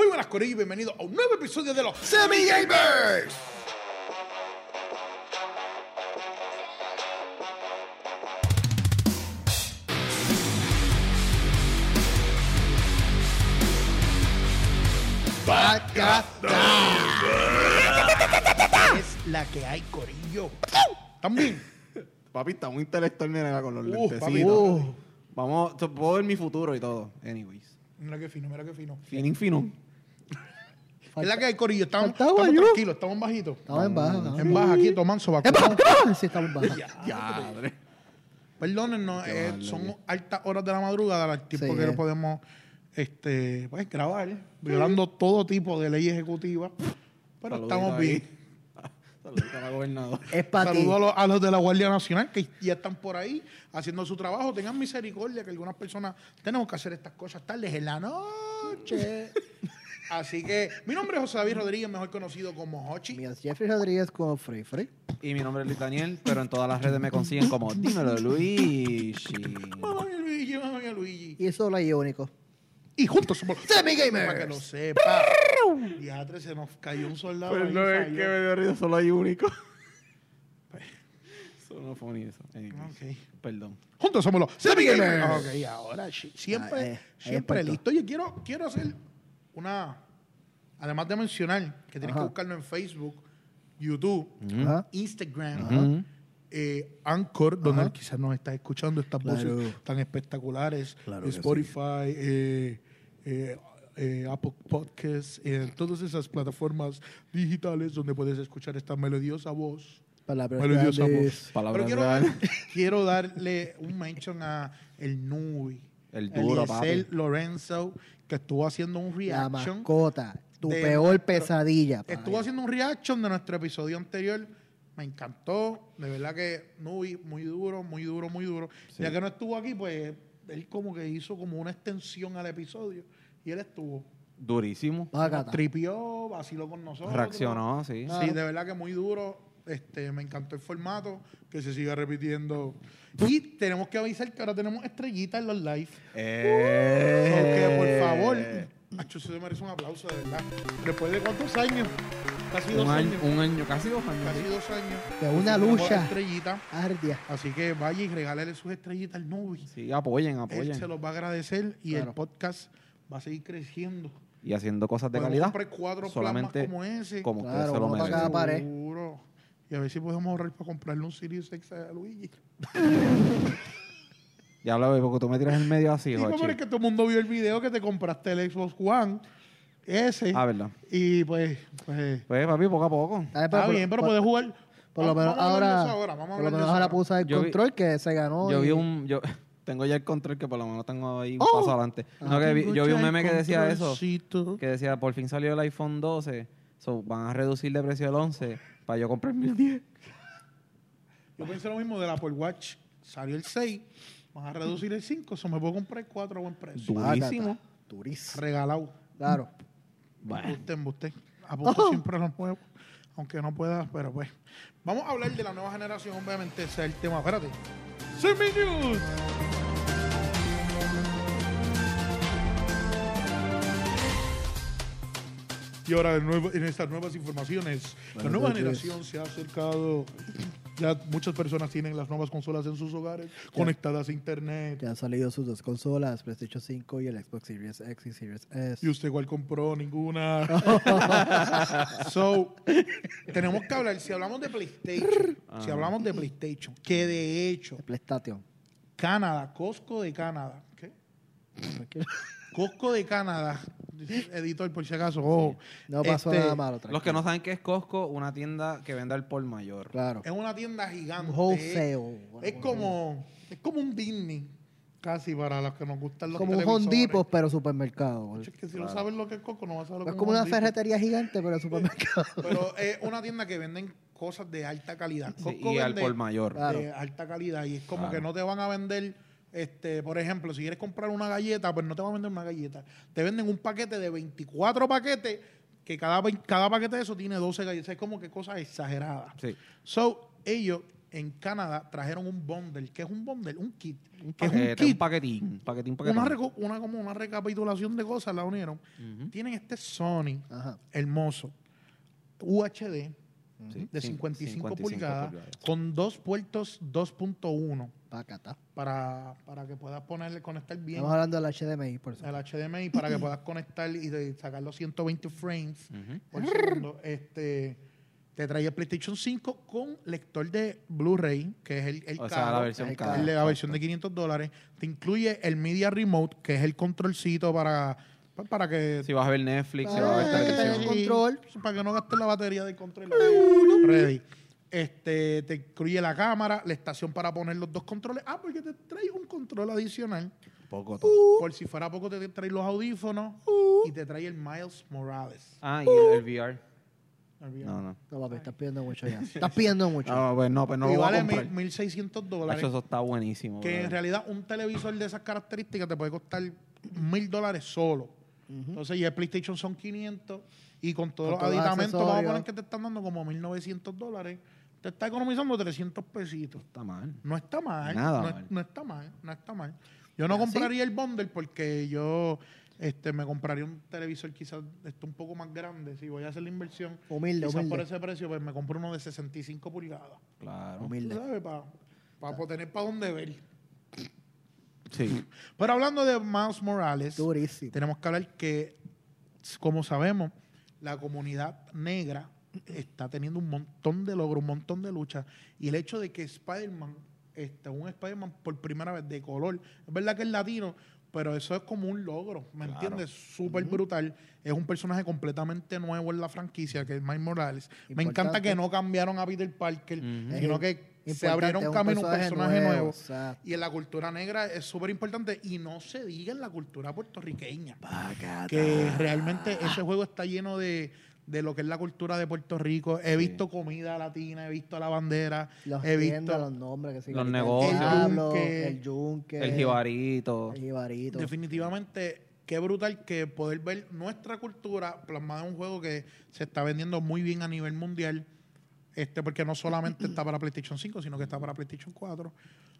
Muy buenas, Corillo, y bienvenidos a un nuevo episodio de los Semi Gamers. Es la que hay, Corillo. También. Papi, está muy intelectual, mira, con los Uh, lentecitos. papi, Uh. Vamos, te- puedo ver mi futuro y todo. Anyways. Mira qué fino, mira qué fino. Finin fino. Es la que hay, Corillo. Estamos, estamos tranquilos, estamos bajitos. Estamos en baja. ¿no? En baja, aquí, tomando sobaco. ¡Es baja! Sí, estamos en baja. Ya, madre. Perdónennos, eh, son altas horas de la madrugada, el tiempo Sí, que eh. no podemos este, pues, grabar, violando todo tipo de ley ejecutiva. Pero Saludito estamos ahí. bien. Saludito a la gobernadora. Es para ti. Saludos a los, a los de la Guardia Nacional que ya están por ahí haciendo su trabajo. Tengan misericordia que algunas personas tenemos que hacer estas cosas tardes en la noche. Así que mi nombre es José David Rodríguez, mejor conocido como Hochi. Mío es Jeffrey Rodríguez con Free Free. Y mi nombre es Luis Daniel, pero en todas las redes me consiguen como Dímelo Luigi. Mamá Luigi, mamá Luigi. Y solo hay único. Y juntos somos Semi Para que lo Gamers. sepa. Diatre, se nos cayó un soldado. Pues ahí, no es que me dio risa, solo hay único. Eso no fue ni eso. Anyways. Ok. Perdón. Juntos somos los Semi Gamers. Gamers. Ok, ahora sí. Siempre, Ah, eh, siempre listo. Oye, quiero, quiero hacer una. Además de mencionar que tienes que buscarlo en Facebook, YouTube, Ajá. Instagram, eh, Anchor, donde quizás nos estás escuchando estas Claro. voces tan espectaculares. Claro Spotify, eh, eh, eh, Apple Podcasts, eh, todas esas plataformas digitales donde puedes escuchar esta melodiosa voz. Palabras Melodiosa voz. Palabras Pero quiero, darle un mention a el Nubi. El duro, Eliezer papi. Lorenzo, que estuvo haciendo un La reaction. mascota. Tu de peor pesadilla. Estuvo haciendo un reaction de nuestro episodio anterior. Me encantó. De verdad que Nubi, muy duro, muy duro, muy duro. Sí. Ya que no estuvo aquí, pues él como que hizo como una extensión al episodio. Y él estuvo. Durísimo. Tripió, vaciló con nosotros. Reaccionó, sí. Sí, de verdad que muy duro. Este, me encantó el formato, que se siga repitiendo. Y tenemos que avisar que ahora tenemos estrellitas en los live. Eh. Porque, por favor, Nacho, se merece un aplauso, de verdad. Después de cuántos años? Casi dos Un año, años. un año, casi dos años. Casi dos años. De una lucha. estrellita. Ardia. Así que vaya y regálele sus estrellitas al Nubi. Sí, apoyen, Él apoyen. se los va a agradecer y el podcast va a seguir creciendo. Y haciendo cosas de Podemos calidad. cuatro solamente como ese. como Claro, que se lo cada pared. Y a ver si podemos ahorrar para comprarle un Sirius X a Luigi. Ya lo veo, porque tú me tiras en medio así, Sí, es que todo el mundo vio el video que te compraste el Xbox One. Ese. Ah, ¿verdad? Y pues, pues Pues, papi, poco a poco. Está por- bien, pero puedes jugar. Por lo menos ahora. Por lo menos ahora puse el Yo vi- control que se ganó. Yo y- vi un... Yo, tengo ya el control que por lo menos tengo ahí un ¡Oh! paso adelante. No, que vi- yo vi un meme que decía eso. Que decía, por fin salió el iPhone 12. So, van a reducir de precio el 11 para yo comprarme el 10. Yo pensé lo mismo del Apple Watch. Salió el 6, van a reducir el 5, eso me puedo comprar el 4 a buen precio. Durísimo. Durísimo. Regalado. Claro. Embuste, embuste. Apunto siempre los nuevos, aunque no pueda, pero pues. Vamos a hablar de la nueva generación, obviamente, ese es el tema. Espérate. Semi News. Y ahora, de nuevo- en estas nuevas informaciones, la nueva generación se ha acercado. Ya muchas personas tienen las nuevas consolas en sus hogares, conectadas a internet. Ya han salido sus dos consolas, PlayStation 5 y el Xbox Series X y Series S. ¿Y usted cuál compró? Ninguna. so, tenemos que hablar, si hablamos de PlayStation, si hablamos de PlayStation, que de hecho, PlayStation. Canadá, Costco de Canadá, ¿qué? Costco de Canadá, editor por si acaso, ojo. No pasó Este, nada malo. Los que no saben qué es Costco, una tienda que vende al por mayor. Claro. Es una tienda gigante. Un wholesale. Es como, es como un Disney, casi para los que nos gustan los Como un televisores. Home Depot, pero supermercado. Es que si no sabes lo que es Costco, no vas a saber lo que Es es como un una Home Depot. ferretería gigante, pero supermercado. Pero es una tienda que venden cosas de alta calidad. Sí, Costco y al vende por mayor. Claro. de alta calidad. Y es como Claro. que no te van a vender, este, por ejemplo, si quieres comprar una galleta, pues no te van a vender una galleta. Te venden un paquete de 24 paquetes, que cada, cada paquete de eso tiene 12 galletas. Es como que cosas exageradas. Sí. So, ellos en Canadá trajeron un bundle. ¿Qué es un bundle? Un kit. Un que es un paquete, un kit. paquetín, un paquetín, paquetín. Una, una, como una recapitulación de cosas la unieron. Tienen este Sony Ajá. hermoso, UHD, Sí, de cin- 55, 55 pulgadas, pulgadas. con dos puertos 2.1 Pacata. para, para que puedas ponerle, conectar bien Estamos hablando del HDMI, por eso. el HDMI para que puedas conectar y de- sacar los 120 frames por segundo. Este, te trae el PlayStation 5 con lector de Blu-ray, que es el, el O sea, caro, la versión el la versión de 500 dólares. Te incluye el Media Remote, que es el controlcito para, pues, para que Si vas a ver Netflix, si Ah, vas a ver que tenga el control. Para que no gastes la batería del control. Ready. Este, te incluye la cámara, la estación para poner los dos controles. Ah, porque te trae un control adicional. Poco Por si fuera poco, te trae los audífonos y te trae el Miles Morales. Ah, y el, el VR. No, no. No, papi, estás pidiendo mucho ya. Estás pidiendo mucho. No, pues no, pues no y lo voy a vale comprar. mil- 1.600 dólares. Eso está buenísimo. que en realidad un televisor de esas características te puede costar mil dólares solo. Entonces, y el PlayStation son 500 y con todos Con los aditamentos, vamos a poner que te están dando como 1.900 dólares. Te está economizando 300 pesitos. Está mal. No está mal. Nada no, mal. no está mal, no está mal. Yo no ¿Ah, compraría el bundle porque yo este, me compraría un televisor quizás este, un poco más grande. Si voy a hacer la inversión, Humilde, quizás por humilde. ese precio, pues me compro uno de 65 pulgadas. Claro. ¿Tú Humilde. sabes? Para tener para dónde ver. Sí. Pero hablando de Miles Morales, Durísimo. tenemos que hablar que, como sabemos, la comunidad negra está teniendo un montón de logros, un montón de luchas. Y el hecho de que Spider-Man, este, un Spider-Man por primera vez de color, es verdad que es latino, pero eso es como un logro, ¿me Claro. entiendes? Súper brutal. Es un personaje completamente nuevo en la franquicia, que es Miles Morales. Me encanta que no cambiaron a Peter Parker, sino Es se abrieron un camino a un personaje personaje nuevo. Y en la cultura negra es súper importante. Y no se diga en la cultura puertorriqueña. Que realmente ese juego está lleno de, de lo que es la cultura de Puerto Rico. He Sí. visto comida latina, he visto la bandera, Los he tiendas, visto... los nombres que. Los negocios. El yunque. El yunque. El jibarito. El jibarito. Definitivamente, qué brutal que poder ver nuestra cultura plasmada en un juego que se está vendiendo muy bien a nivel mundial. Este, porque no solamente está para PlayStation 5, sino que está para PlayStation 4.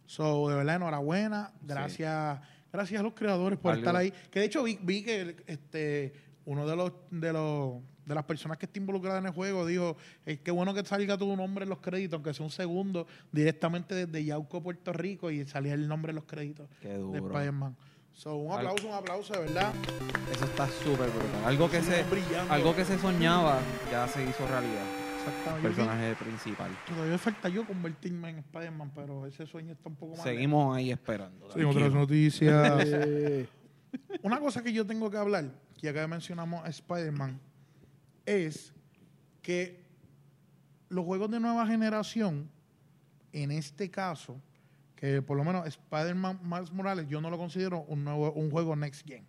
So, de verdad, enhorabuena. Gracias, gracias a los creadores por estar ahí. Que de hecho vi, vi que este, uno de los, de los de las personas que está involucrada en el juego dijo, es que bueno que salga tu nombre en los créditos, aunque sea un segundo, directamente desde Yauco, Puerto Rico, y salía el nombre en los créditos Qué de duro. Spider-Man. So, un aplauso, un aplauso, de verdad. Eso está súper brutal. Algo que, se, brillando. algo que se soñaba ya se hizo realidad. Exactamente. Yo Personaje principal. Todavía falta yo convertirme en Spider-Man, pero ese sueño está un poco más. Seguimos ahí esperando. Sí, otras noticias. Una cosa que yo tengo que hablar, que acá mencionamos a Spider-Man, es que los juegos de nueva generación, en este caso, que por lo menos Spider-Man Miles Morales, yo no lo considero un, nuevo, un juego Next Gen.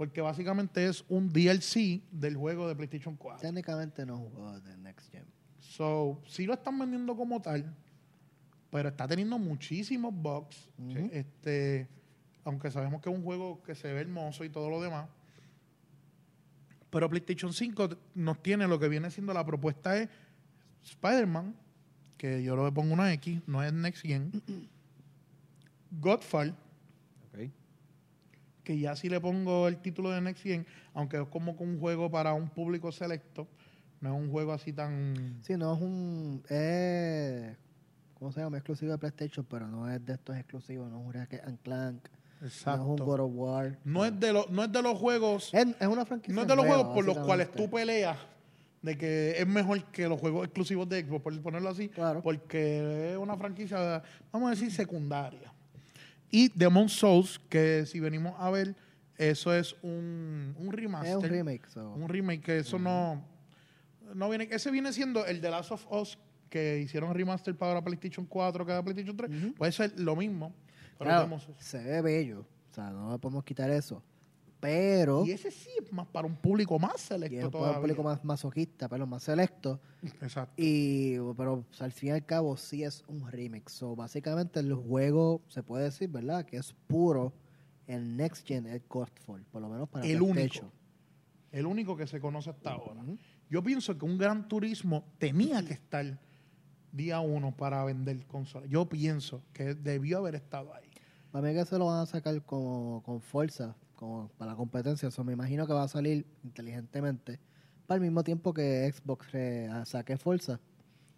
Porque básicamente es un DLC del juego de PlayStation 4. técnicamente no jugó de Next Gen. So, sí lo están vendiendo como tal, pero está teniendo muchísimos bugs. Este, aunque sabemos que es un juego que se ve hermoso y todo lo demás. Pero PlayStation 5 nos tiene lo que viene siendo la propuesta es Spider-Man, que yo le pongo una X, no es Next Gen. Godfall. Que ya sí le pongo el título de Next Gen, aunque es como que un juego para un público selecto, no es un juego así tan... Sí, no es un. Es, ¿Cómo se llama? Exclusivo de PlayStation, pero no es de estos exclusivos. No es un and Clank. No es un God Exacto. of War. No es de, los no es de los juegos, Es, es una franquicia. no es de los juegos por los cuales tú peleas de que es mejor que los juegos exclusivos de Xbox, por ponerlo así, Claro. porque es una franquicia, vamos a decir, secundaria. Y Demon Souls, que si venimos a ver, eso es un, un remaster. Es un remake. so. Un remake, que eso no, no viene. Ese viene siendo el de Last of Us, que hicieron remaster para PlayStation 4, que era PlayStation 3. Ujú. Puede ser lo mismo. Pero Claro, se ve bello. O sea, no podemos quitar eso. Pero. Y ese sí es más para un público más y es selecto un público más masoquista, pero más selecto. Exacto. Y, pero o sea, al fin y al cabo sí es un remix. So, básicamente el juego se puede decir, ¿verdad? Que es puro en Next Gen es Godfall, por lo menos para El único. El único que se conoce hasta ahora. Yo pienso que un gran turismo tenía que estar día uno para vender consolas. Yo pienso que debió haber estado ahí. Para mí que se lo van a sacar como, con fuerza, como para la competencia. Eso me imagino que va a salir inteligentemente. Para el mismo tiempo que Xbox re- a- saque fuerza.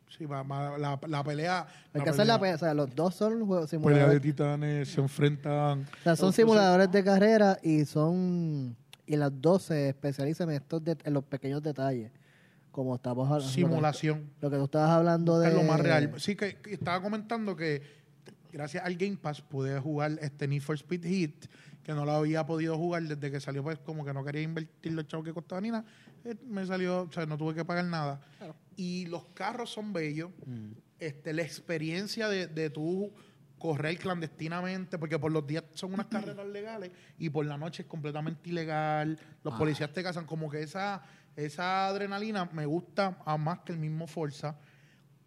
Sí, va- va- la, la pelea. Hay que hacer la pelea. O sea, los dos son juegos pelea de simuladores. titanes se enfrentan. O sea, son simuladores de carrera y son. Y las dos se especializan en, estos en los pequeños detalles. Como estamos hablando. Simulación. Lo que tú estabas hablando de. Es lo más real. Sí, que, que estaba comentando que gracias al Game Pass pude jugar este Need for Speed Heat, que no lo había podido jugar desde que salió, pues como que no quería invertir los chavos que costaba ni nada. Eh, Me salió, o sea, no tuve que pagar nada. Y los carros son bellos. Mm. Este, la experiencia de, de tú correr clandestinamente, porque por los días son unas carreras legales y por la noche es completamente ilegal. Los Ah. policías te cazan, como que esa, esa adrenalina me gusta a más que el mismo Forza,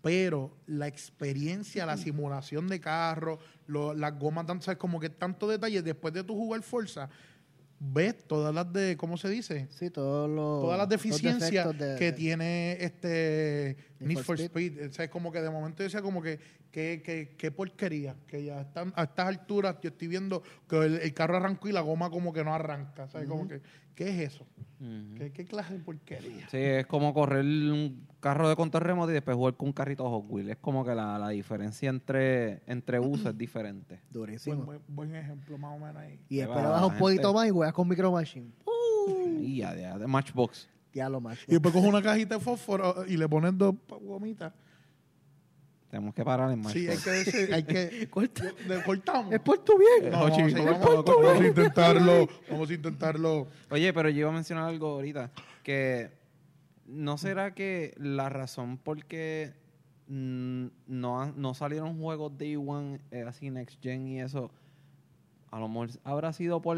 pero la experiencia, la simulación de carro, lo- las gomas, tanto, ¿sabes? como que tanto detalle, después de tú jugar Forza, ves todas las de, ¿cómo se dice? Sí, todos los. todas las deficiencias de- que tiene este Need for for Speed. Speed. O sea, es como que de momento yo decía como que qué que, qué porquería, que ya están a estas alturas yo estoy viendo que el, el carro arrancó y la goma como que no arranca, ¿sabes? Como que ¿qué es eso? ¿Qué, qué clase de porquería? Sí, es como correr un carro de control remoto y después jugar con un carrito Hot Wheels. Es como que la, la diferencia entre, entre usos es diferente. Durísimo. Buen, buen, buen ejemplo más o menos ahí. y después bajas un gente. poquito más y juegas con Micro Machine. Y ya, ya, de Matchbox. Ya lo más. Y después coge una cajita de fósforo y le pones dos gomitas. Tenemos que parar en Matchbox. Sí, hay que decir, hay que Corta. le cortamos. Es por tu bien. No, vamos, no, vamos, no, a- vamos a intentarlo, vamos a intentarlo. Oye, pero yo iba a mencionar algo ahorita, que ¿no será que la razón por qué mm, no, no salieron juegos Day One eh, así Next Gen y eso, a lo mejor habrá sido por...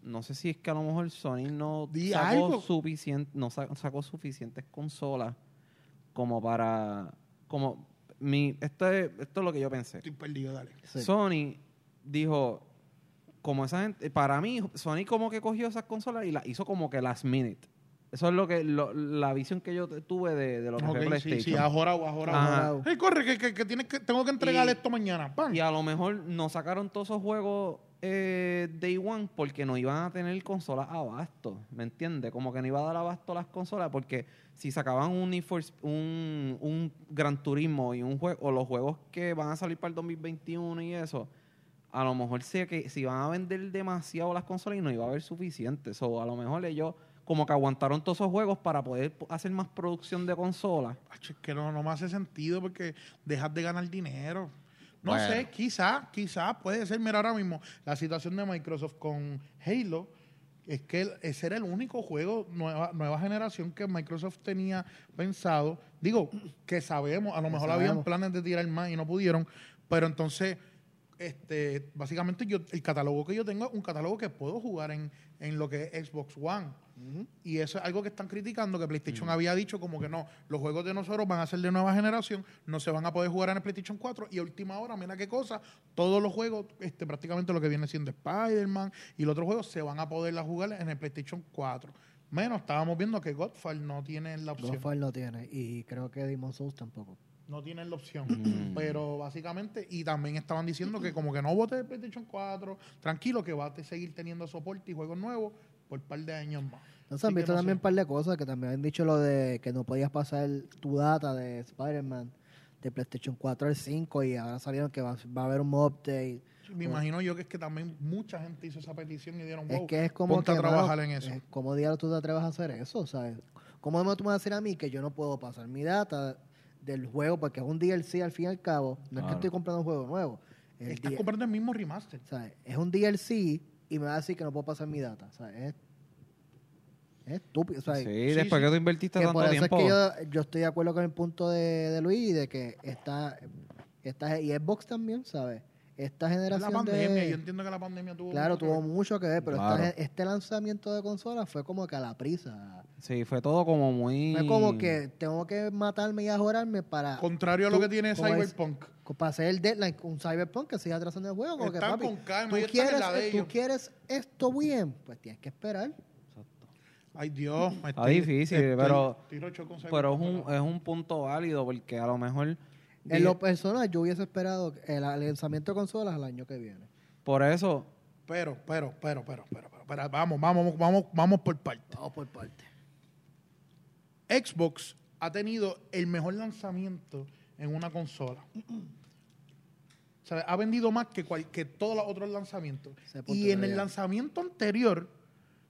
No sé si es que a lo mejor Sony no Di sacó, algo. suficient- no sa- sacó suficientes consolas como para... como mi esto es, esto es lo que yo pensé. Estoy perdido, dale. Sí. Sony dijo, como esa gente, para mí, Sony como que cogió esas consolas y las hizo como que last minute. Eso es lo que lo- la visión que yo tuve de, de lo que Ok, fue sí, PlayStation. sí, ajorado. Ajá. Ajorado. Hey, corre, que, que, que tienes que tengo que entregarle Y- esto mañana. ¡Pam! Y a lo mejor no sacaron todos esos juegos eh, Day One porque no iban a tener consolas abasto, ¿me entiendes? Como que no iba a dar abasto las consolas porque si sacaban un, un, un Gran Turismo y un juego, o los juegos que van a salir para el 2021 y eso, a lo mejor sé que si van a vender demasiado las consolas y no iba a haber suficiente. O a lo mejor ellos como que aguantaron todos esos juegos para poder hacer más producción de consolas. Es que no, no me hace sentido porque dejas de ganar dinero. No Bueno. sé, quizá, quizá puede ser. Mira, ahora mismo la situación de Microsoft con Halo es que ese era el único juego nueva, nueva generación que Microsoft tenía pensado. Digo, que sabemos, a lo Que mejor habían planes de tirar más y no pudieron, pero entonces, este, básicamente yo el catálogo que yo tengo es un catálogo que puedo jugar en, en lo que es Xbox One. Y eso es algo que están criticando, que PlayStation había dicho como que no, los juegos de nosotros van a ser de nueva generación, no se van a poder jugar en el PlayStation 4 y a última hora, mira qué cosa, todos los juegos, este, prácticamente lo que viene siendo Spider-Man y los otros juegos se van a poder jugar en el PlayStation 4. Menos, estábamos viendo que Godfall no tiene la opción. Godfall no tiene. Y creo que Demon Souls tampoco. No tienen la opción. Mm. Pero básicamente, y también estaban diciendo que como que no vote el PlayStation 4, tranquilo que va a te- seguir teniendo soporte y juegos nuevos por un par de años más. Entonces Así han visto no también un par de cosas que también han dicho lo de que no podías pasar tu data de Spider-Man de PlayStation 4 al 5 y ahora salieron que va, va a haber un update. Me imagino yo que es que también mucha gente hizo esa petición y dieron, wow, es que es como ponte que a trabajar mano, en eso. eh, ¿Cómo diablos tú te atreves a hacer eso? ¿sabes? ¿Cómo tú me vas a decir a mí que yo no puedo pasar mi data del juego porque es un DLC al fin y al cabo? No es que estoy comprando un juego nuevo. El Estás comprando el mismo remaster. ¿sabes? Es un DLC y me va a decir que no puedo pasar mi data. ¿sabes? Es, es estúpido. ¿sabes? Sí, sí, después sí. que tú invertiste Que tanto por eso tiempo. es que yo, yo estoy de acuerdo con el punto de, de Luis de que esta, esta y Xbox también, ¿sabes? Esta Es generación la pandemia, de... yo entiendo que la pandemia tuvo Claro, mucho tuvo mucho que ver, pero Claro. este lanzamiento de consola fue como que a la prisa. Sí, fue todo como muy... Fue como que tengo que matarme y ajorarme para, Contrario a lo Tú, que tiene como es- Cyberpunk. para hacer el deadline con Cyberpunk que siga atrasando el juego. Como que, Están papi, con calma, ¿tú en quieres, la de ¿tú quieres esto bien? Pues tienes que esperar. Exacto. Ay, Dios. me Está estoy- difícil, estoy- pero- estoy Pero es un, es un punto válido porque a lo mejor... En lo personal, yo hubiese esperado el lanzamiento de consolas el año que viene. Por eso, Pero, pero, pero, pero, pero, pero, pero, vamos, vamos, vamos, vamos por parte. Vamos por parte. Xbox ha tenido el mejor lanzamiento en una consola. O sea, ha vendido más que, cual- que todos los otros lanzamientos. Y en el lanzamiento anterior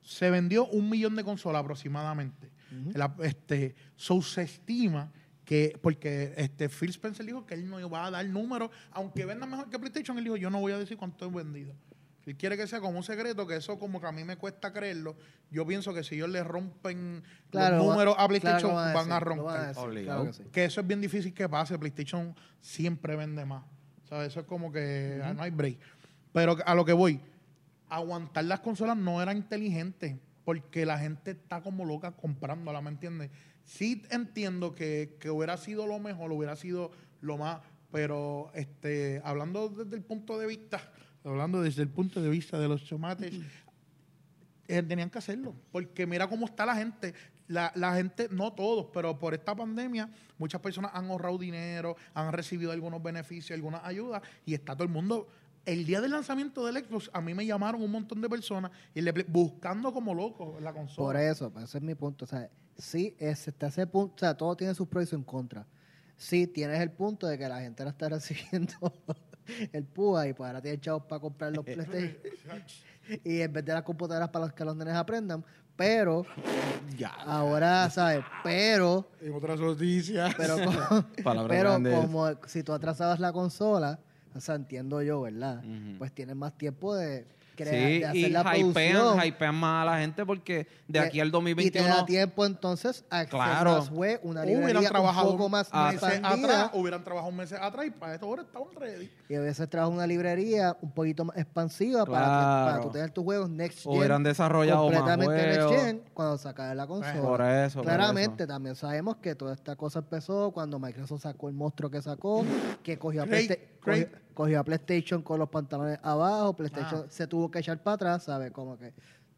se vendió un millón de consolas aproximadamente. La- este, so se estima que, porque este, Phil Spencer dijo que él no iba a dar números, aunque venda mejor que PlayStation, él dijo, yo no voy a decir cuánto he vendido. Él quiere que sea como un secreto, que eso como que a mí me cuesta creerlo. Yo pienso que si ellos le rompen Claro, los va- números a PlayStation, van a decir, lo van roncar. decir, Obligado. claro que sí. Que eso es bien difícil que pase. PlayStation siempre vende más. O sea, eso es como que ah, no hay break. Pero a lo que voy, aguantar las consolas no era inteligente porque la gente está como loca comprándola, ¿me entiendes? Sí entiendo que, que hubiera sido lo mejor, hubiera sido lo más, pero este, hablando desde el punto de vista, hablando desde el punto de vista de los tomates, eh, tenían que hacerlo, porque mira cómo está la gente. La, la gente, no todos, pero por esta pandemia, muchas personas han ahorrado dinero, han recibido algunos beneficios, algunas ayudas, y está todo el mundo. El día del lanzamiento del Xbox, a mí me llamaron un montón de personas y le, buscando como loco la consola. Por eso, pues, ese es mi punto. O sea, sí, es, hasta ese punto, o sea, todo tiene sus pros y sus contras. Sí, tienes el punto de que la gente no está recibiendo el PUA y pues ahora tiene chavos para comprar los PlayStation y en vez de las computadoras para los que los nenes aprendan, pero ya. ahora, ¿sabes? Pero, En otras noticias. pero, como, pero como si tú atrasabas la consola, o sea, entiendo yo, ¿verdad? Pues tienes más tiempo de sí, de hacer y la hypean, producción. hypean más a la gente porque de aquí al Y te da 2021... tiempo entonces a hacer Claro. más web, una hubieran librería trabajado un poco más meses atrás, hubieran trabajado meses atrás y para esto ahora estaban ready. y a veces trabajas una librería un poquito más expansiva para, que, Claro. para tú tener tus juegos next gen Hubieran desarrollado más completamente juegos. next gen cuando sacas la consola. Por eso, por Claramente también sabemos que toda esta cosa empezó cuando Microsoft sacó el monstruo que sacó, que cogió a, Playsta- great. cogió- cogió a PlayStation con los pantalones abajo, PlayStation Ah. se tuvo que echar para atrás, ¿sabes? Como que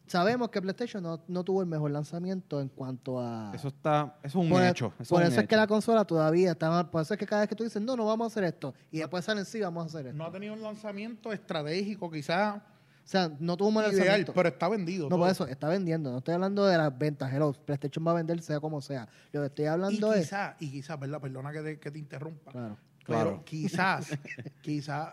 sabemos que PlayStation no, no tuvo el mejor lanzamiento en cuanto a Eso está, eso es un por, hecho. Eso por es eso es que la consola todavía está mal. Por eso es que cada vez que tú dices, no, no vamos a hacer esto, y después salen, sí, vamos a hacer esto. No ha tenido un lanzamiento estratégico, quizás O sea, no tuvo un mal ideal, lanzamiento. pero está vendido. no, todo. por eso, está vendiendo. No estoy hablando de las ventas. Hello, PlayStation va a vender sea como sea. Lo que estoy Y hablando es... quizás, y quizás, ¿verdad? Perdona que te, que te interrumpa. Claro. Pero Claro. quizás, quizás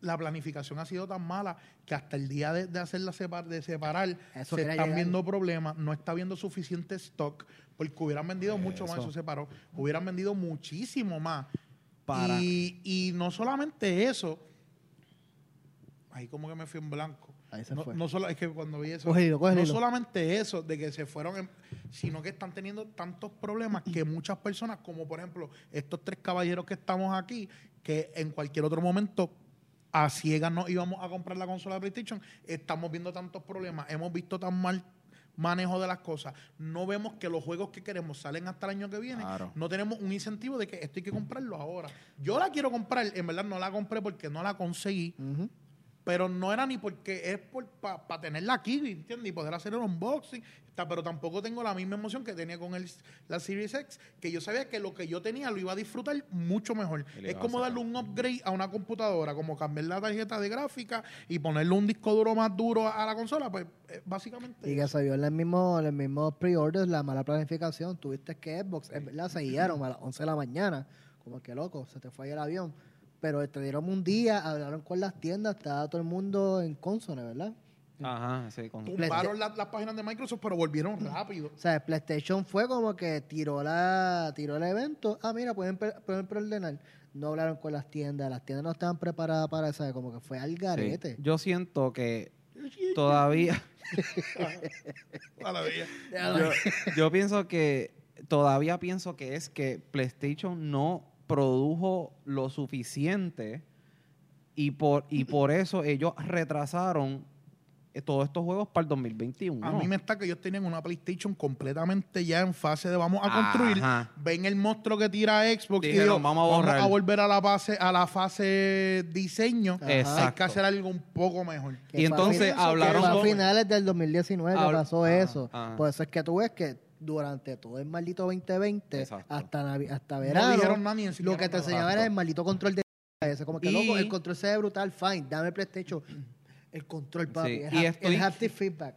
la planificación ha sido tan mala que hasta el día de, de hacerla separ, de separar Eso se están llegar. viendo problemas, no está viendo suficiente stock, porque hubieran vendido mucho más, Eso. eso se paró, hubieran vendido muchísimo más. Para- Y, y no solamente eso, ahí como que me fui en blanco. Ahí se no, fue. no solo, es que cuando vi eso, Cógelo, cógelo. no solamente eso, de que se fueron, en- sino que están teniendo tantos problemas que muchas personas, como por ejemplo estos tres caballeros que estamos aquí, que en cualquier otro momento a ciegas no íbamos a comprar la consola de PlayStation, estamos viendo tantos problemas, hemos visto tan mal manejo de las cosas, no vemos que los juegos que queremos salen hasta el año que viene, Claro. no tenemos un incentivo de que esto hay que comprarlo ahora. Yo la quiero comprar, en verdad no la compré porque no la conseguí, Ujú. Pero no era ni porque es para tenerla aquí, ¿entiendes? Y poder hacer el unboxing. Está, pero tampoco tengo la misma emoción que tenía con el, la Series X, que yo sabía que lo que yo tenía lo iba a disfrutar mucho mejor. Es como darle un upgrade a una computadora, como cambiar la tarjeta de gráfica y ponerle un disco duro más duro a, a la consola, pues eh, básicamente. Y que se vio en el mismo, en el mismo pre-orders la mala planificación. Tuviste que Xbox, en verdad, se guiaron a las 11 de la mañana. Como que loco, se te fue ahí el avión. Pero te dieron un día, hablaron con las tiendas, estaba todo el mundo en consone, ¿verdad? Ajá, sí, con- Tumbaron la- las páginas de Microsoft, pero volvieron rápido. O sea, PlayStation fue como que tiró la tiró el evento. Ah, mira, pueden, pueden preordenar. No hablaron con las tiendas, las tiendas no estaban preparadas para eso, como que fue al sí. garete. Yo siento que todavía... Yo pienso que todavía pienso que es que PlayStation no produjo lo suficiente y por y por eso ellos retrasaron eh, todos estos juegos para el 2021. A mí me está que ellos tenían una PlayStation completamente ya en fase de vamos a construir. Ajá. Ven el monstruo que tira Xbox y dijo, vamos a borrar". volver a la fase, a la fase diseño. Ajá. Hay Exacto. que hacer algo un poco mejor. Y a entonces hablaron a finales del 2019 que Habla- pasó Ajá, eso. ajá. Por eso es que tú ves que durante todo el maldito 2020 Exacto. hasta Navi- hasta No verano. dijeron nada ni lo que te enseñaba era el maldito control de ese como que Y- loco el control se ve brutal fine dame el PlayStation el control papi Sí, el, y estoy- el haptic feedback.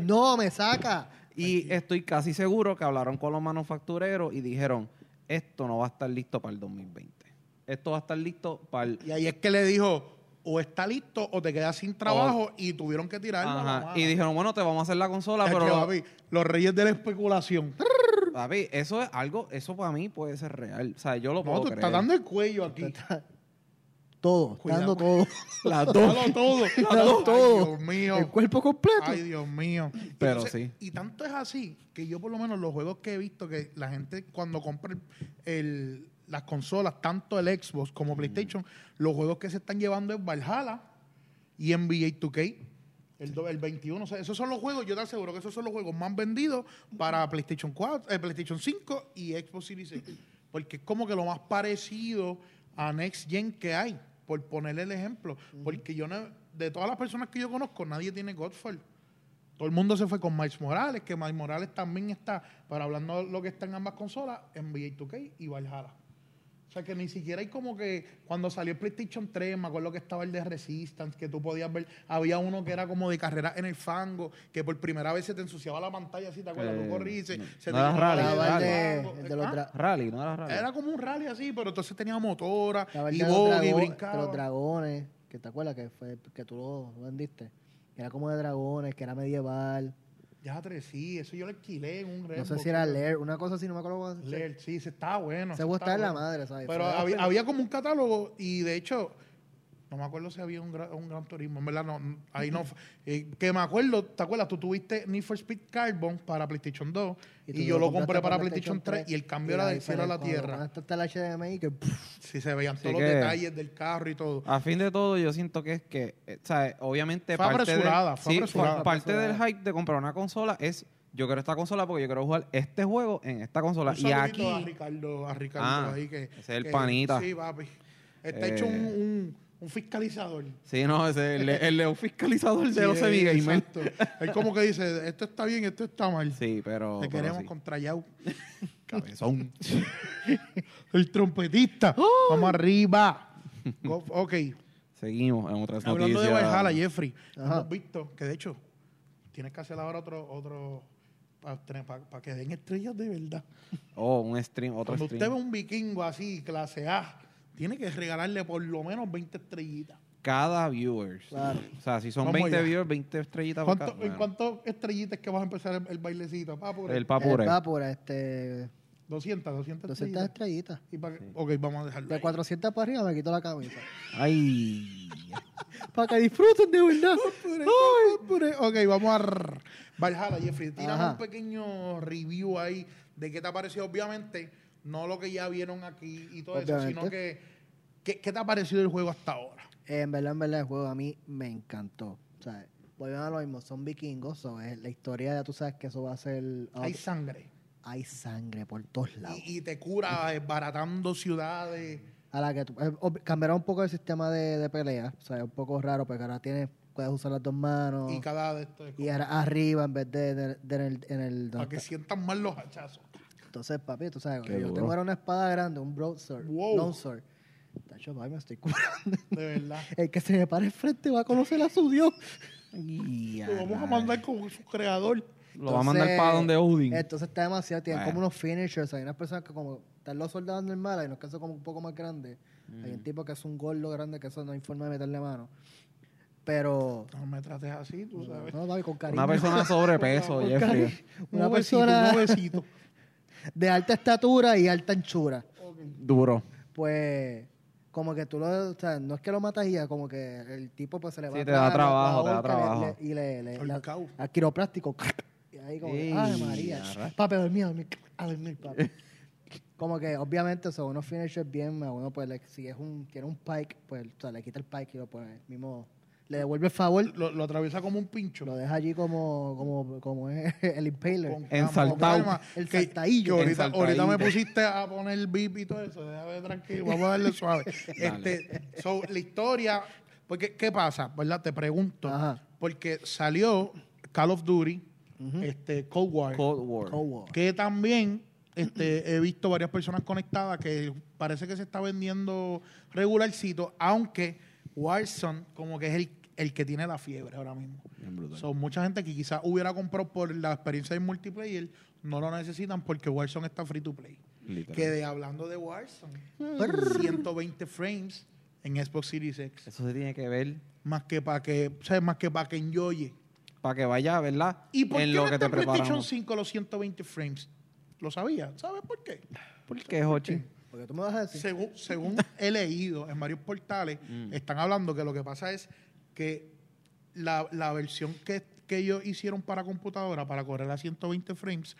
No me saca. Y estoy casi seguro que hablaron con los manufactureros y dijeron, esto no va a estar listo para el 2020. Esto va a estar listo para el... Y ahí es que le dijo, o está listo o te quedas sin trabajo y tuvieron que tirarlo. Y dijeron, bueno, te vamos a hacer la consola, Es que, pero... papi, los reyes de la especulación. Papi, eso es algo, eso para mí puede ser real. O sea, yo lo No, puedo tú creer. estás dando el cuello aquí. todo Cuidado. dando todo Las dos. Dalo todo. Dalo Ay, todo. Dios mío. el cuerpo completo Ay, Dios mío. Pero sí. Y tanto es así que yo por lo menos los juegos que he visto que la gente cuando compra el, el- las consolas, tanto el Xbox Mm. como PlayStation, los juegos que se están llevando es Valhalla y NBA 2K. El, do- el 21, o sea, esos son los juegos, yo te aseguro que esos son los juegos más vendidos para PlayStation 4, eh, PlayStation 5 y Xbox Series X. Porque es como que lo más parecido a Next Gen que hay, por ponerle el ejemplo. Porque yo no, de todas las personas que yo conozco, nadie tiene Godfall. Todo el mundo se fue con Miles Morales, que Miles Morales también está, para hablando de lo que está en ambas consolas, NBA 2K y Valhalla. O sea que ni siquiera hay como que cuando salió el PlayStation 3, me acuerdo que estaba el de Resistance, que tú podías ver, había uno que era como de carrera en el fango, que por primera vez se te ensuciaba la pantalla, si te acuerdas, Eh, tú corrías, y se, no. se No te era rally, de estaba el de, fango. el de los Ah, dra- Rally, no era rally. Era como un rally así, pero entonces tenía motora y drago- de los brincaba. dragones que te acuerdas que fue que tú lo lo vendiste que era como de dragones que era medieval Ya tres, sí, eso yo lo alquilé en un no Redbox, sé si era. Lair una cosa así no me acuerdo se- Leer, sí, se estaba bueno. Se gusta estaba en la madre, ¿sabes? Pero había, había como un catálogo y de hecho, no me acuerdo si había un, gra- un gran turismo, en verdad, no, ahí no. Eh, que me acuerdo, ¿te acuerdas? Tú tuviste Need for Speed Carbon para PlayStation 2 y, yo lo compré para PlayStation 3 y el y cambio era del cielo a la tierra. conectaste el HDMI que pff, Sí, se veían todos los detalles del carro y todo. A fin de todo, yo siento que es que, eh, ¿sabes? Obviamente Fue parte, apresurada, de, fue sí, apresurada. fa- parte del hype de comprar una consola es, yo quiero esta consola porque yo quiero jugar este juego en esta consola. Un Y aquí, a Ricardo, a Ricardo Ah, ahí que. ese es el que- panita. Sí, papi. Está Eh, hecho un, un, un fiscalizador. sí, no, ese es el, el, el fiscalizador de Sí, los semigamers. exacto. Él como que dice, esto está bien, esto está mal. Sí, pero. Te pero queremos sí. contra Yao. Cabezón. El trompetista. Vamos arriba. Go- ok. Seguimos en otras Hablando noticias. de Valhalla, Jeffrey. Ajá. Hemos visto que de hecho tienes que hacer ahora otro, otro para que den estrellas de verdad. Oh, un stream, otro Cuando stream. usted ve un vikingo así, clase A, tiene que regalarle por lo menos 20 estrellitas. Cada viewer. Claro. O sea, si son Vamos 20 allá. viewers, 20 estrellitas. por ¿Cuánto- cada- ¿En bueno, cuántas estrellitas que vas a empezar el, el bailecito? El papure. el Vapor, este 200, 200 200 estrellitas. estrellitas Y ok, vamos a dejarlo. de ahí. 400 para arriba me quito la camisa Ay. para que disfruten de verdad Pure, Ok, vamos a... Valhalla, Jeffrey. Ajá. un pequeño review ahí de qué te ha parecido. Obviamente, no lo que ya vieron aquí y todo eso, sino que... ¿qué, qué te ha parecido el juego hasta ahora? En verdad, en verdad, el juego a mí me encantó. O sea, volvemos a lo mismo, son vikingos, so, es la historia ya tú sabes que eso va a ser... Hay sangre. hay sangre por todos lados. Y, y te cura eh, baratando ciudades. A la que tú, eh, cambiará un poco el sistema de, de pelea, o sea, es un poco raro porque ahora tienes, puedes usar las dos manos Y cada de estos es y ahora arriba en vez de, de- de en el... En el para que sientan más los hachazos. Entonces, papi, tú sabes, Qué yo duro. tengo ahora una espada grande, un broadsword, Wow. longsword. Tacho, papi, me estoy curando. De verdad. El que se me pare enfrente va a conocer a su Dios. Y Lo vamos a mandar con su creador. Lo va a mandar Entonces, para donde Odin. Entonces está demasiado, tienen Bueno. como unos finishers, hay unas personas que como están los soldados normales, hay unos que son como un poco más grandes. Hay un tipo que es un gordo grande que eso no hay forma de meterle mano. Pero No me trates así, tú sabes. no, papi, con cariño. Una persona sobrepeso, Con Jeffrey. Una Un besito, persona un besito. de alta estatura y alta anchura. Duro. Pues como que tú lo, o sea, no es que lo matas y ya, como que el tipo pues se le va Sí, te da trabajo, te da trabajo. y le, le, le- al quiropráctico. Y ahí como, que, Ey, ay María, arra- papi, a dormir, a dormir, a dormir, papi. como que obviamente son unos finishers bien, más bueno, pues le- si es un, tiene un pike, pues o sea, le quita el pike y lo pone mismo le devuelve el favor, Lo, lo atraviesa como un pincho. lo deja allí como, como, como es el impaler. Con Ensaltado. con El que- saltadillo. que ahorita, ahorita me pusiste a poner el beep y todo eso. Déjame tranquilo, vamos a darle suave. este, so, la historia, porque, ¿qué pasa? ¿Verdad? Te pregunto. Ajá. Porque salió Call of Duty, este, Cold War, Cold War. Cold War. que también este, he visto varias personas conectadas que parece que se está vendiendo regularcito, aunque Warzone como que es el, el que tiene la fiebre ahora mismo. Son mucha gente que quizás hubiera comprado por la experiencia de multiplayer, no lo necesitan porque Warzone está free to play. Literal. Que de, hablando de Warzone, 120 frames en Xbox Series X. Eso se tiene que ver Más que para que, o sea, más que para que enjoye. para que vaya, ¿verdad? ¿Y por en qué lo que te en PlayStation preparamos. 5 los 120 frames? Lo sabía. ¿Sabes por qué? ¿Por qué, Jochi? Porque tú me vas a decir. Según, según he leído en varios portales, Mm. están hablando que lo que pasa es que la, la versión que, que ellos hicieron para computadora, para correr a 120 frames,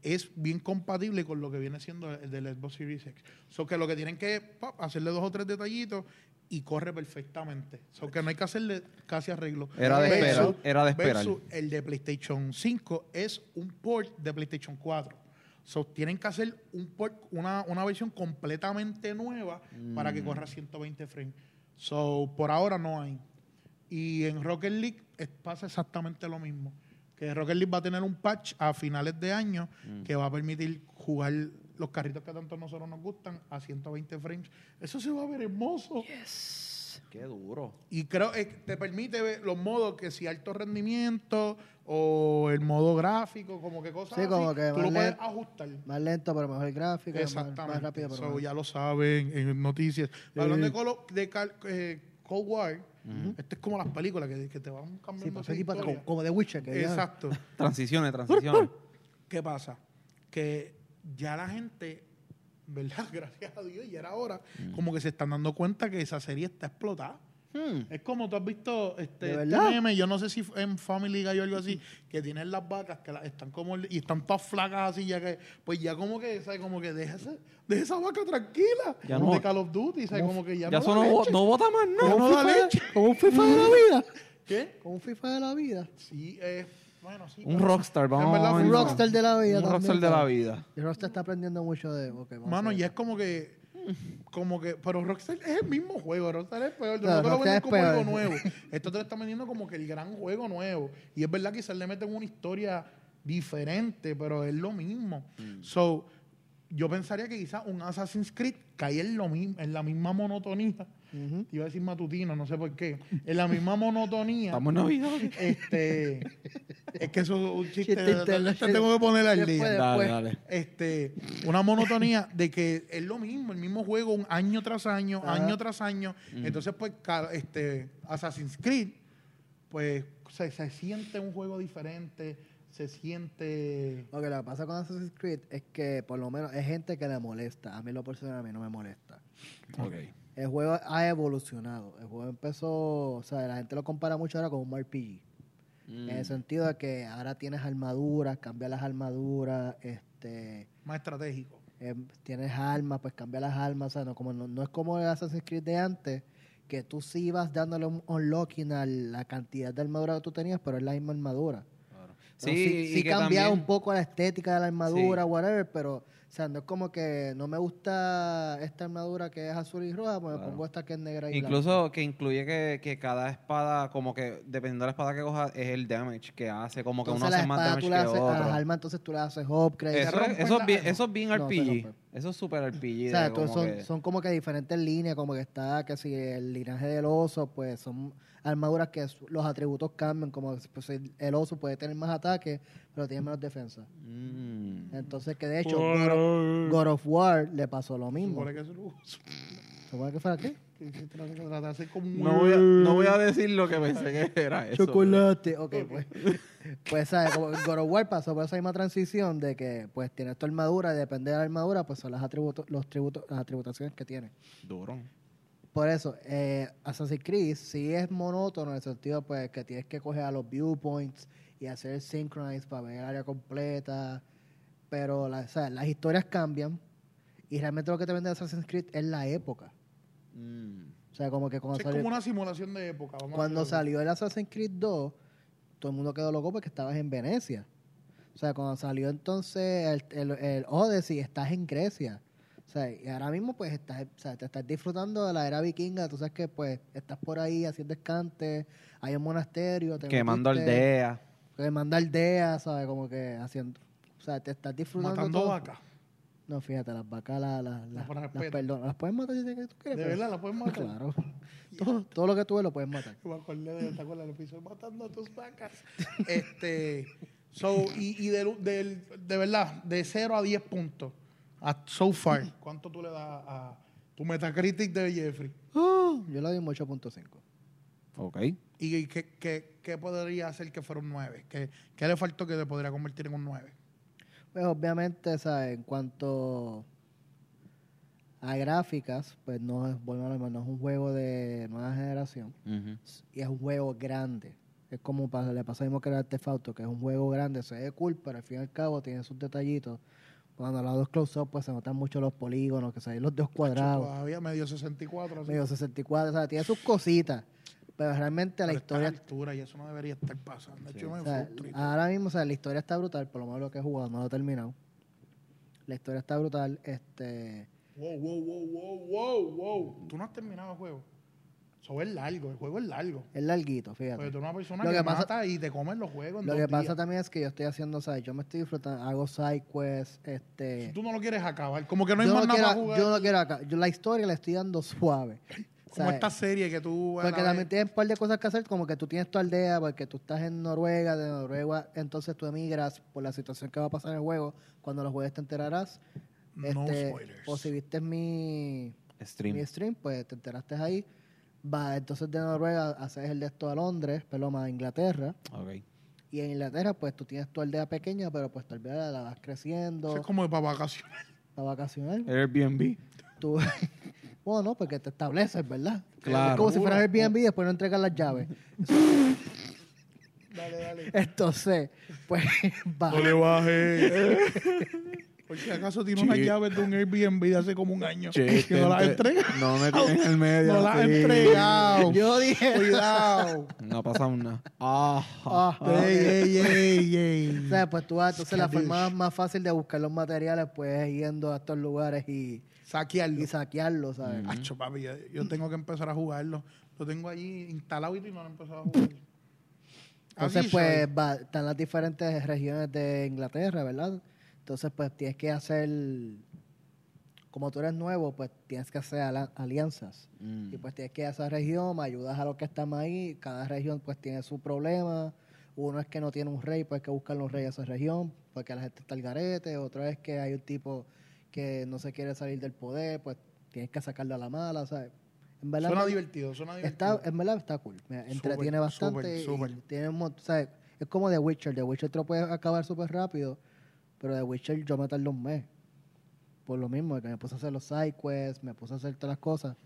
es bien compatible con lo que viene siendo el del Xbox Series X. So que lo que tienen que hacerle dos o tres detallitos y corre perfectamente. So que no hay que hacerle casi arreglo. Era de Versus- esperar, era de esperar. el de PlayStation 5 es un port de PlayStation 4. So, tienen que hacer un port, una, una versión completamente nueva para Mm. que corra 120 frames. So, por ahora no hay. Y en Rocket League es- pasa exactamente lo mismo. Que Rocket League va a tener un patch a finales de año Mm. que va a permitir jugar los carritos que tanto a nosotros nos gustan a 120 frames. Eso se va a ver hermoso. Qué duro. Y creo que te permite ver los modos que si alto rendimiento o el modo gráfico, como que cosas Sí, así, como que tú lo puedes lento. ajustar. Más lento, pero mejor gráfica. Más, Exactamente. más rápido, pero So, más- ya lo saben en noticias. Hablando de, Colo- de Cal- eh, Cold War, esto es como las películas que, que te van Sí, cambiando. pues esa aquí pasa historia. como, como de Witcher. Que ya- Exacto. Transiciones, transiciones. ¿Qué pasa? Que ya la gente, ¿verdad? Gracias a Dios, y era ahora, Mm. como que se están dando cuenta que esa serie está explotada. Hmm. Es como tú has visto este, ¿De este meme, yo no sé si en Family Guy o algo así, que tienen las vacas que las- están como y están todas flacas así, ya que, pues ya como que, ¿sabes? Como que deja esa, deja esa vaca tranquila. Ya no- de Call of Duty, ¿sabes? Como que ya, Ya no eso da no, no bota más nada. no Como da un FIFA de- leche. Como un FIFA de la vida. ¿Qué? Como un FIFA de la vida. Sí, eh, bueno, sí. Un rockstar, vamos a fue Un ver. rockstar de la vida. Un también, rockstar de la vida. Y Rockstar está aprendiendo mucho de. ok, vamos a Mano, ya es como que. Como que. Pero Rockstar es el mismo juego. Rockstar es peor. Claro, no te lo venden como algo nuevo. Esto te lo están vendiendo como que el gran juego nuevo. Y es verdad que quizás le meten una historia diferente, pero es lo mismo. Mm. So, yo pensaría que quizás un Assassin's Creed cae en, lo mismo, en la misma monotonía. Iba a decir matutino, no sé por qué. En la misma monotonía. Navidad. este. es que eso es un chiste. Tengo que poner al Después, día Dale, dale. este, una monotonía de que es lo mismo, el mismo juego, un año tras año, Ajá. año tras año. Entonces, pues, este, Assassin's Creed, pues, se, se siente un juego diferente, se siente... Lo que le pasa con Assassin's Creed es que por lo menos hay gente que le molesta. A mí lo personal a mí no me molesta. Ok. El juego ha evolucionado. El juego empezó, o sea, la gente lo compara mucho ahora con un RPG. Mm. En el sentido de que ahora tienes armaduras, cambias las armaduras, este, más estratégico. eh, tienes armas, pues cambia las armas. O sea, no, como, no, no es como el Assassin's Creed de antes, que tú sí ibas dándole un unlocking a la cantidad de armadura que tú tenías, pero es la misma armadura. Claro. Sí, Sí, sí, cambiaba un poco la estética de la armadura, Sí. whatever, pero, o sea, no es como que no me gusta esta armadura que es azul y roja, pues me Claro. pongo esta que es negra y blanca. Incluso que incluye que, que cada espada, como que dependiendo de la espada que cojas, es el damage que hace, como que Entonces uno hace más damage tú le que haces, a las otro. armas entonces tú le haces upgrade. Eso, eso, es bien, eso es bien No, RPG. rompe. Eso es super RPG. O sea, de tú- como son, que- son como que diferentes líneas, como que está, que si el linaje del oso, pues son armaduras que su- los atributos cambian, como pues, el oso puede tener más ataque, pero tiene menos defensa. Mm. Entonces, que de hecho, God of, God of War le pasó lo mismo. Supone que eso lo- ¿Supone que se trata como. No, voy a, no voy a decir lo que pensé que era eso. Chocolate. Ok, pues. Pues, ¿sabes? Como God of War pasó por esa misma transición de que, pues, tienes tu armadura y depende de la armadura, pues son las atributos, los tributos, las atributaciones que tiene. Duro. Por eso, eh, Assassin's Creed sí es monótono en el sentido, pues, que tienes que coger a los viewpoints y hacer el synchronize para ver el área completa. Pero la- sea, las historias cambian y realmente lo que te vende Assassin's Creed es la época. Mm. O sea, como que cuando Es salió, como una simulación de época. vamos cuando salió el Assassin's Creed 2, todo el mundo quedó loco porque estabas en Venecia. O sea, cuando salió entonces el, el, el Odyssey, estás en Grecia. O sea, y ahora mismo pues estás, o sea, te estás disfrutando de la era vikinga. Tú sabes que pues estás por ahí haciendo escante, hay un monasterio. te Quemando aldeas. Quemando aldeas, ¿sabes? Como que haciendo... O sea, te estás disfrutando Matando vacas. No, fíjate, las vacas, las, las, las, las perdón, las puedes matar si tú quieres. De verdad, la pueden matar. Claro. todo, todo lo que tú ves lo puedes matar. Me acordé de, ¿te acuerdas del episodio Matando a tus vacas? este, so, y, y del- del- de verdad, de 0 a 10 puntos, a so far, ¿cuánto tú le das a tu Metacritic de Jeffrey? Yo le doy un 8.5. Ok. ¿Y qué, qué, qué podría hacer que fuera un 9? ¿Qué, qué le faltó que te podría convertir en un 9? Pues obviamente, ¿sabes? En cuanto a gráficas, pues no es, bueno, a lo mejor no es un juego de nueva generación y es un juego grande. Es como le pasa lo mismo que el Artefacto, que es un juego grande, se ve cool, pero al fin y al cabo tiene sus detallitos. Cuando a los dos close-up, pues se notan mucho los polígonos, que se ven los dos cuadrados, Todavía medio 64. así. medio 64, o sea, tiene sus cositas. Pero realmente la Pero está a historia altura y eso no debería estar pasando. Hecho, O sea, ahora mismo, o sea, la historia está brutal, por lo menos lo que he jugado, no lo he terminado. La historia está brutal, este... Wow, wow, wow, wow, wow, wow. Tú no has terminado el juego. Eso es largo, el juego es largo. Es larguito, fíjate. Porque tú eres una persona Lo que, que pasa- mata y te comes los juegos en Lo dos que pasa días. también es que yo estoy haciendo, ¿sabes? Yo me estoy disfrutando, hago side quests, este... Si tú no lo quieres acabar, como que no hay yo, más no nada quiero, para jugar. yo no quiero acá. Yo la historia la estoy dando suave. como ¿sabes? esta serie que tú... la Porque también tienes un par de cosas que hacer, como que tú tienes tu aldea, porque tú estás en Noruega, de Noruega, entonces tú emigras por la situación que va a pasar en el juego. Cuando los juegues te enterarás. No Este, spoilers. o si viste mi, Stream. mi stream, pues te enteraste ahí. Va, entonces de Noruega haces el de esto a Londres, perdón, a Inglaterra. Ok. Y en Inglaterra, pues tú tienes tu aldea pequeña, pero pues tu aldea la vas creciendo Eso es como para vacaciones. para vacacionar. Airbnb. Tú, bueno, no, porque te estableces, ¿verdad? Claro. Es como si fueras Airbnb y después no entregas las llaves. Dale, dale. Entonces, pues va. No le bajes. Por si acaso tiene unas llaves de un Airbnb de hace como un año. Che, que no las gente, entrega. No me en el medio. No las ha entregado. Yo dije, Cuidado. No ha pasado nada. Ah, Ah, Ey, ey, ey, ey. o sea, pues tú vas, entonces la forma más fácil de buscar los materiales, pues es yendo a estos lugares y, Saquearlo. y saquearlos, ¿sabes? Acho, papi, yo, yo tengo que empezar a jugarlo. Lo tengo allí instalado y no lo he empezado a jugar. Entonces, pues soy. va, están las diferentes regiones de Inglaterra, ¿verdad? Entonces, pues tienes que hacer, como tú eres nuevo, pues tienes que hacer alianzas. Mm. Y pues tienes que ir a esa región, me ayudas a los que están ahí. Cada región pues tiene su problema. Uno es que no tiene un rey, pues hay que buscar los reyes de esa región, porque la gente está al garete. Otro es que hay un tipo que no se quiere salir del poder, pues tienes que sacarlo a la mala, ¿sabes? En verdad, Suena me- divertido, suena divertido. Está, en verdad está cool. Me entretiene Súper, bastante. súper, y súper. tiene un sea, es como The Witcher. The Witcher te lo puedes acabar súper rápido. Pero The Witcher yo me tardé un mes. Por lo mismo, que me puse a hacer los side quests, me puse a hacer todas las cosas.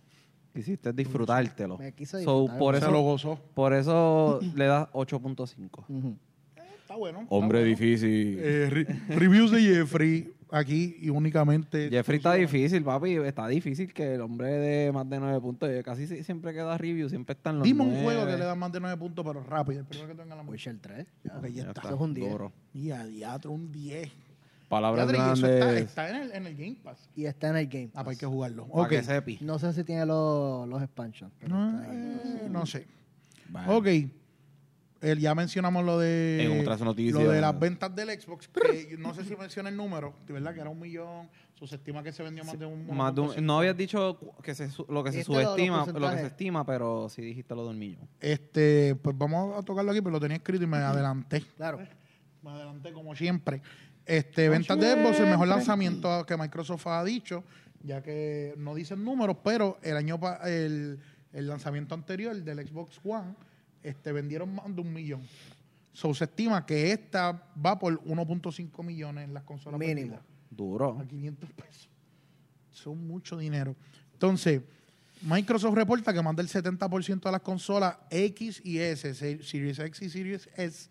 Quisiste disfrutártelo. Me quise So, disfrutar. por Se eso, lo gozó. por eso le das 8.5. Ujú. Está bueno. está Hombre bueno. difícil. Eh, re- reviews de Jeffrey aquí y únicamente. Jeffrey está difícil, papi. Está difícil que el hombre de más de 9 puntos. Casi si- siempre que da review, siempre está en los Dime un nueve. juego que le da más de 9 puntos, pero rápido. El primero que tenga la mano. Witcher 3. ya. Ok, ya Ya está. Eso es un 10. duro. Y a diatro, un 10. Palabras eso está, grandes. está en, el, en el Game Pass. Y está en el Game Ah, pues hay Pass. que jugarlo. Ok. que sepi. No sé si tiene los, los expansions. pero No, está ahí. no sé. Bueno. Ok. El, ya mencionamos lo de En otras noticias. lo de las ventas del Xbox, que no sé si menciona el número, de verdad que era un millón, so, se estima que se vendió más de un Más de un- 1.5. no habías dicho que se, lo que se lo los subestima, lo, que se estima, pero sí dijiste lo del millón. Este, pues vamos a tocarlo aquí, pero lo tenía escrito y me adelanté. Claro. Me adelanté como siempre. Este, ventas de Xbox, el mejor lanzamiento que Microsoft ha dicho, ya que no dicen números, pero el año pa- el, el lanzamiento anterior del Xbox One, este, vendieron más de un millón. So, se estima que esta va por 1.5 millones en las consolas Mínimo. Duro. a 500 pesos. Son mucho dinero. Entonces, Microsoft reporta que más del 70% de las consolas X y S, se- Series X y Series S,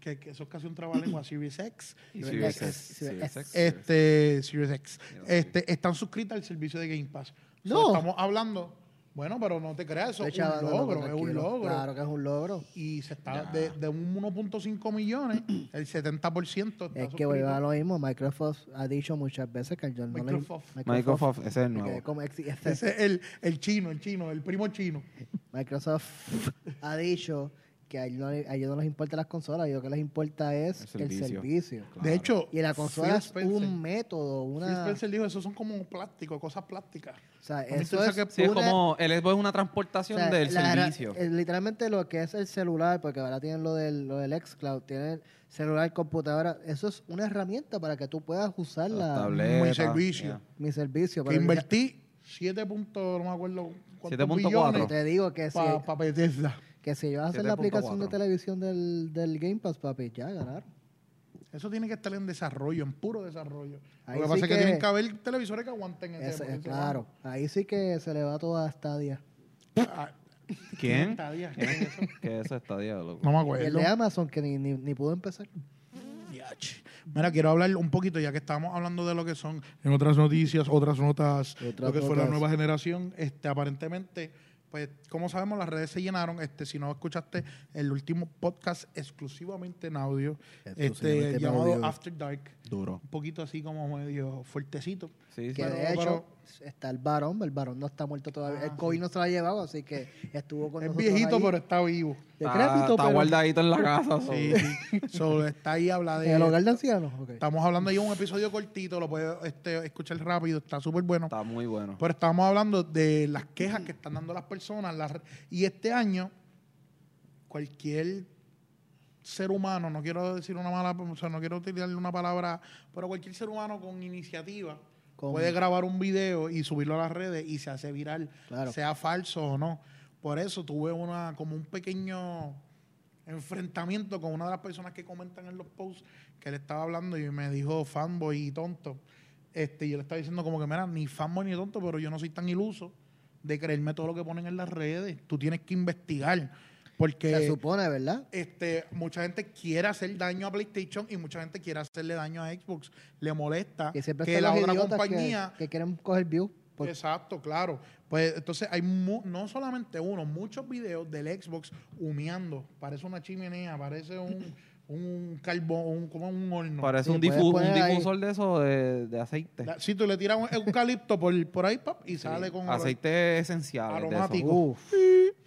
que, que eso es casi un trabalengua, Series X, Y Series Series X, X, Series X. Este, Series X, Mira, este, están suscritas al servicio de Game Pass. So, No. estamos hablando Bueno, pero no te creas, eso es un logro, es un logro. Claro que es un logro. Y se está de, de un 1.5 millones, el 70% está Es que vuelve a lo mismo. Microsoft ha dicho muchas veces que no le- Microsoft. Microsoft, ese es el nuevo. como Ese es el, el chino, el chino, el primo chino. Microsoft ha dicho que a ellos, no, le- a ellos no les importa las consolas, a ellos lo que les importa es El el servicio. Claro. De hecho, Y la Phil consola es un método, Phil una... Spencer dijo, eso son como plásticos, cosas plásticas. O sea, eso es, que- Sí, es como el Xbox es una o transportación sea, del la- servicio. eh, literalmente lo que es el celular, porque ahora tienen lo del, lo del xCloud, tienen celular, computadora, eso es una herramienta para que tú puedas usar Las la, tabletas, Mi servicio. mi servicio. Que invertí 7 puntos, no me acuerdo cuántos 7.4. billones Te digo que para pa Bethesda. Que si ellos hacen la aplicación de 7.4. televisión del, del Game Pass, papi, ya ganaron. Eso tiene que estar en desarrollo, en puro desarrollo. Ahí Lo que sí pasa es que que- tienen que haber televisores que aguanten ese. Ese- claro, ahí sí que se le va toda Stadia. Ah, ¿Quién? Stadia, ¿qué es eso? ¿Qué es está loco? No me Y el acuerdo. de Amazon que ni, ni, ni pudo empezar. Mira, quiero hablar un poquito, ya que estamos hablando de lo que son en otras noticias, otras notas, Otras lo que fue la nueva generación. Este, aparentemente, pues, como sabemos, las redes se llenaron. Este, si no escuchaste el último podcast exclusivamente en audio, Exclusivamente este, en llamado audio. After Dark, Duro. un poquito así como medio fuertecito. Sí, sí. Que de hecho está el varón, el varón no está muerto todavía. Ah, el COVID no se lo ha llevado, así que estuvo con Es nosotros viejito, ahí. pero está vivo. Está, Decrépito, está pero- guardadito en la casa. so. Sí, sí. So, está ahí, habla de... ¿En el hogar de ancianos? Estamos hablando de un episodio cortito, lo puedes este, escuchar rápido, está súper bueno. Está muy bueno. Pero estamos hablando de las quejas que están dando las personas. las y este año, cualquier ser humano, no quiero decir una mala, o sea, no quiero utilizar una palabra, pero cualquier ser humano con iniciativa Con- puede grabar un video y subirlo a las redes y se hace viral, Claro. sea falso o no. Por eso tuve una como un pequeño enfrentamiento con una de las personas que comentan en los posts que le estaba hablando y me dijo fanboy y tonto. Este, yo le estaba diciendo como que, mira, ni fanboy ni tonto, pero yo no soy tan iluso de creerme todo lo que ponen en las redes. Tú tienes que investigar. Porque Se supone, ¿verdad? este, mucha gente quiere hacer daño a PlayStation y mucha gente quiere hacerle daño a Xbox. Le molesta Que siempre que están la otra compañía... que, que quieren coger views. por- Exacto, claro. Pues entonces hay mu- no solamente uno, muchos videos del Xbox humeando. Parece una chimenea, parece un, un carbón, un, como un horno. Parece Sí, un, puedes difu- un poner ahí- difusor de eso de, de aceite. La- Si tú le tiras un eucalipto por, por ahí, pap, y Sí. sale con aceite esencial. de eso. Aromático. Uf.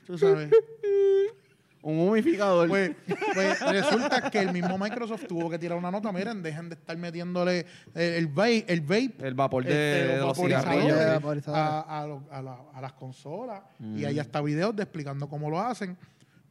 Tú sabes. Un humificador. Pues, pues resulta que el mismo Microsoft tuvo que tirar una nota. Miren, dejen de estar metiéndole eh, el vape, el vape el vapor de, este, de los vaporizadores a, a lo- a la- a las consolas y Mm. hay hasta videos de explicando cómo lo hacen.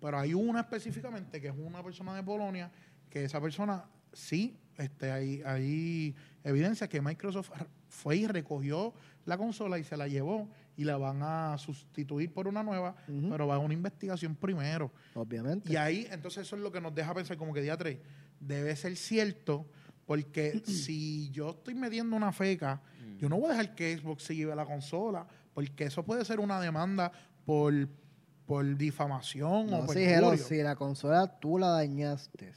Pero hay una específicamente que es una persona de Polonia que esa persona sí, este, hay, hay evidencia que Microsoft fue y recogió la consola y se la llevó y la van a sustituir por una nueva, pero va a una investigación primero. Obviamente. Y ahí, entonces, eso es lo que nos deja pensar como que día 3 debe ser cierto, porque si yo estoy metiendo una feca, yo no voy a dejar que Xbox se lleve la consola, porque eso puede ser una demanda por, por difamación o por sí, si la consola tú la dañaste,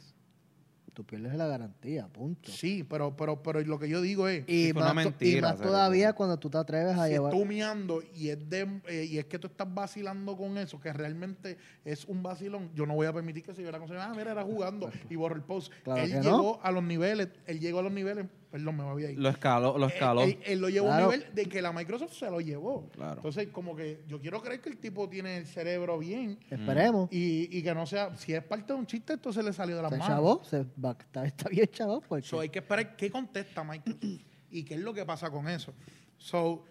tú pierdes la garantía, punto. Sí, pero, pero, pero lo que yo digo es, Y más, to- y mentira, más todavía que- cuando tú te atreves a si llevar... estás humeando y es, de, eh, y es que tú estás vacilando con eso, que realmente es un vacilón, yo no voy a permitir que se la consola. Ah, mira, era jugando y borro el post. Claro él no. llegó a los niveles, él llegó a los niveles, perdón, me voy ahí. Lo escaló. Lo escaló. Él, él- él lo llevó Claro. a un nivel de que la Microsoft se lo llevó. Claro. Entonces, como que yo quiero creer que el tipo tiene el cerebro bien Esperemos. y, y que no sea, si es parte de un chiste, esto se le salió de las Se manos. chavó, se va, está, está bien chavo porque... So, hay que esperar qué contesta Microsoft y qué es lo que pasa con eso. So,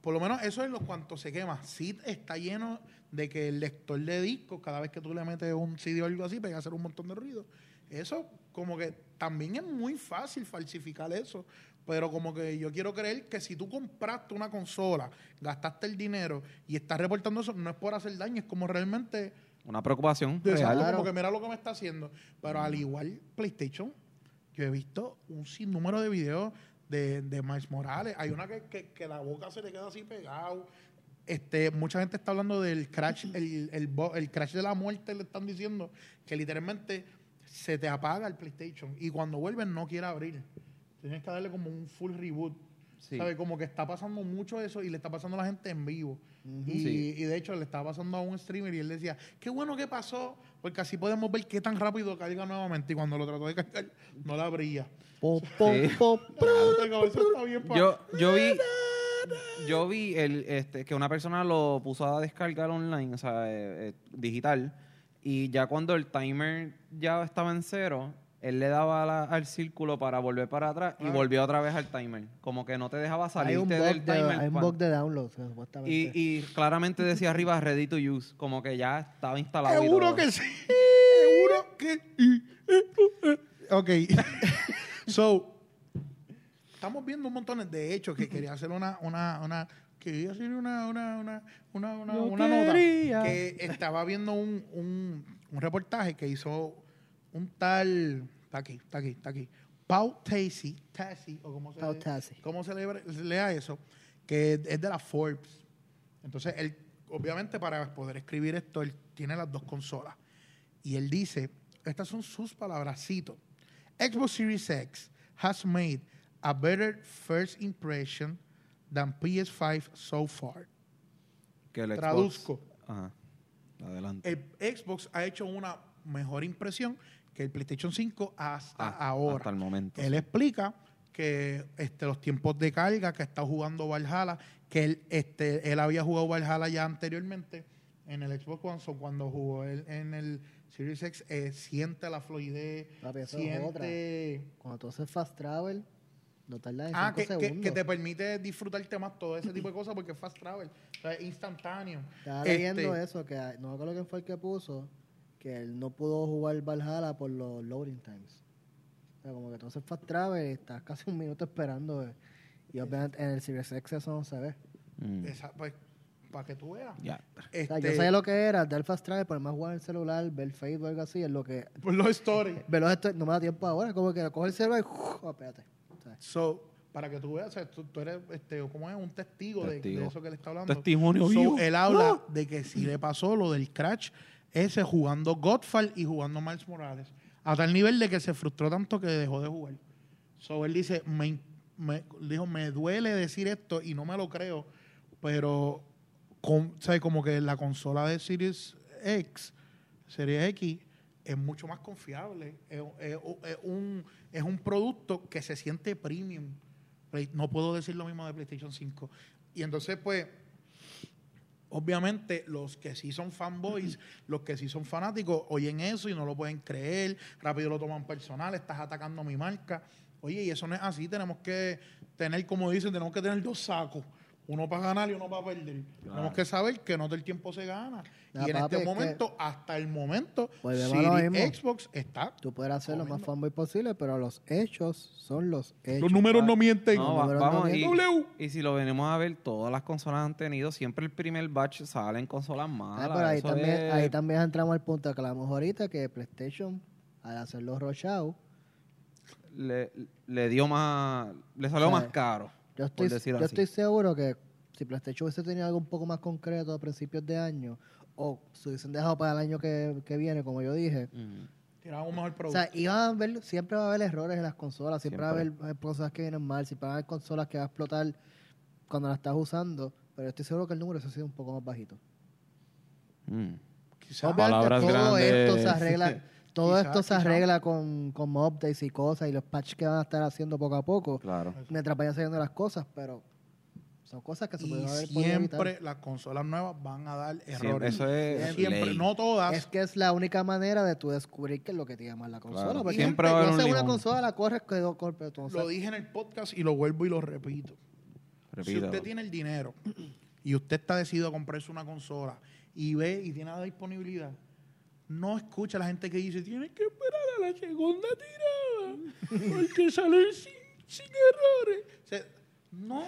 por lo menos eso es lo cuanto se quema. Sí está lleno de que el lector de discos, cada vez que tú le metes un CD o algo así, pega a hacer un montón de ruido. Eso como que también es muy fácil falsificar eso. Pero como que yo quiero creer que si tú compraste una consola, gastaste el dinero y estás reportando eso, no es por hacer daño, es como realmente Una preocupación Exacto. Claro. como que mira lo que me está haciendo. Pero al igual, PlayStation, yo he visto un sinnúmero de videos de, de Miles Morales. Hay una que, que, que la boca se le queda así pegado. Este, mucha gente está hablando del crash, el, el, el crash de la muerte, le están diciendo que literalmente se te apaga el PlayStation y cuando vuelven no quiere abrir. Tienes que darle como un full reboot. Sí. ¿Sabes? Como que está pasando mucho eso y le está pasando a la gente en vivo. y, Sí. y de hecho le estaba pasando a un streamer y él decía, qué bueno que pasó, porque así podemos ver qué tan rápido carga nuevamente. Y cuando lo trató de cargar, no la abría. Yo, yo vi, yo vi el, este, que una persona lo puso a descargar online, o sea, eh, eh, digital, y ya cuando el timer ya estaba en cero, él le daba la- al círculo para volver para atrás y Ah. volvió otra vez al timer. Como que no te dejaba salirte del de, timer. hay un bug de download, supuestamente. y, y claramente decía arriba ready to use, como que ya estaba instalado. Seguro que sí. Seguro que. Ok. so, estamos viendo un montón de hechos que quería hacer una. una, una quería hacer una, una, una, una, una, una nota. Que estaba viendo un, un, un reportaje que hizo un tal. Está aquí, está aquí, está aquí. Pau Tassi, Tassi, o como se, Pau Tassi. cómo se, le- se lea eso, que es de la Forbes. Entonces, él, obviamente, para poder escribir esto, él tiene las dos consolas. Y él dice, estas son sus palabras, cito, Xbox Series X has made a better first impression than PS5 so far. Que el Xbox- Traduzco. Ajá. Adelante. El Xbox ha hecho una mejor impresión que el PlayStation 5 hasta Ah, ahora. Hasta el momento. Él explica que este, los tiempos de carga, que está jugando Valhalla, que él, este, él había jugado Valhalla ya anteriormente en el Xbox One, so cuando jugó él en el Series X, eh, siente la fluidez, es siente... Cuando tú haces fast travel, no tardas en Ah, 5 que, que, segundos. que te permite disfrutarte más todo ese tipo de cosas porque es fast travel, o sea, es instantáneo. Estaba Este, leyendo eso, que no me acuerdo quién fue el que puso, que él no pudo jugar Valhalla por los loading times. O sea, como que tú haces fast travel y estás casi un minuto esperando. eh, Y obviamente en el Series X eso no se ve. Mm. esa- pues, para que tú veas. Ya. O sea, Este, yo sabía lo que era, dar fast travel, por más jugar en el celular, ver Facebook o algo así, es lo que... Por los stories. Verlo esto no me da tiempo ahora, como que coge el celular y... Oh, espérate. So, para que tú veas, tú, tú eres este, ¿cómo es? un testigo, de- eso que le está hablando. Testimonio So, vivo. Él habla de que si le pasó lo del crash ese jugando Godfall y jugando Miles Morales. A tal nivel de que se frustró tanto que dejó de jugar. So, él dice, me, me- dijo, me duele decir esto y no me lo creo, pero con, ¿sabe? como que la consola de Series X, Series X, es mucho más confiable. Es, es- es un, es un producto que se siente premium. No puedo decir lo mismo de PlayStation 5. Y entonces, pues, obviamente, los que sí son fanboys, los que sí son fanáticos, oyen eso y no lo pueden creer, rápido lo toman personal, estás atacando mi marca. Oye, y eso no es así, tenemos que tener, como dicen, tenemos que tener dos sacos. Uno para ganar y uno para perder. Tenemos que saber que no todo el tiempo se gana. Ya, y en papi, este es que- momento, hasta el momento, mismo. Xbox está. tú puedes hacer lo más fanboy posible, pero los hechos son los hechos. Los números no mienten. No, va- vamos, no y, si lo venimos a ver, todas las consolas han tenido, siempre el primer batch salen consolas Ah, malas. pero ahí también, es- ahí también entramos al punto que hablamos ahorita, que PlayStation, al hacer los rush out, le, le dio más, le salió O sea, más caro. Yo estoy, yo así. estoy seguro que si PlayStation hubiese tenido algo un poco más concreto a principios de año, o se hubiesen dejado para el año que, que viene, como yo dije. Tiraba un mejor o producto. sea, iban a haber, siempre va a haber errores en las consolas, siempre, va a haber eh, cosas que vienen mal, siempre va a haber consolas que va a explotar cuando las estás usando, pero yo estoy seguro que el número se ha sido un poco más bajito. Mm. Quizás- Obviamente todo grandes. esto se arregla, todo Quizá, esto se quizá. arregla con, con updates y cosas y los patches que van a estar haciendo poco a poco Claro. mientras vayan saliendo las cosas, pero son cosas que se y pueden haber podido siempre las consolas nuevas van a dar Siempre- errores. eso es Siempre, ley. no todas. Es que es la única manera de tú descubrir qué es lo que te llama la consola. Claro. Porque Siempre va a haber no sé, una consola la corres tú no lo dije en el podcast y lo vuelvo y lo repito. Si usted tiene el dinero y usted está decidido a comprarse una consola y ve y tiene la disponibilidad, no escucha a la gente que dice, tienes que esperar a la segunda tirada porque sale sin, sin errores. O sea, no,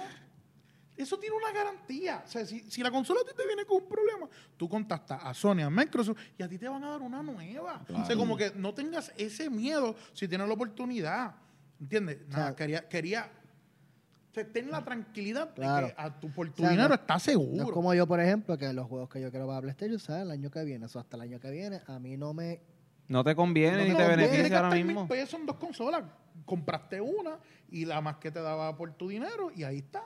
eso tiene una garantía. O sea, si, si la consola a ti te viene con un problema, tú contactas a Sony, a Microsoft y a ti te van a dar una nueva. O sea, Claro. como que no tengas ese miedo si tienes la oportunidad. ¿Entiendes? Nada, quería, quería o sea, ten la tranquilidad Claro. de que a tu, por tu O sea, dinero no- estás seguro. No es como yo, por ejemplo, que los juegos que yo quiero para PlayStation salen el año que viene. Eso hasta el año que viene. A mí no me No te conviene No ni te beneficia ahora mismo. mil pesos en dos consolas. Compraste una y la más que te daba por tu dinero y ahí está.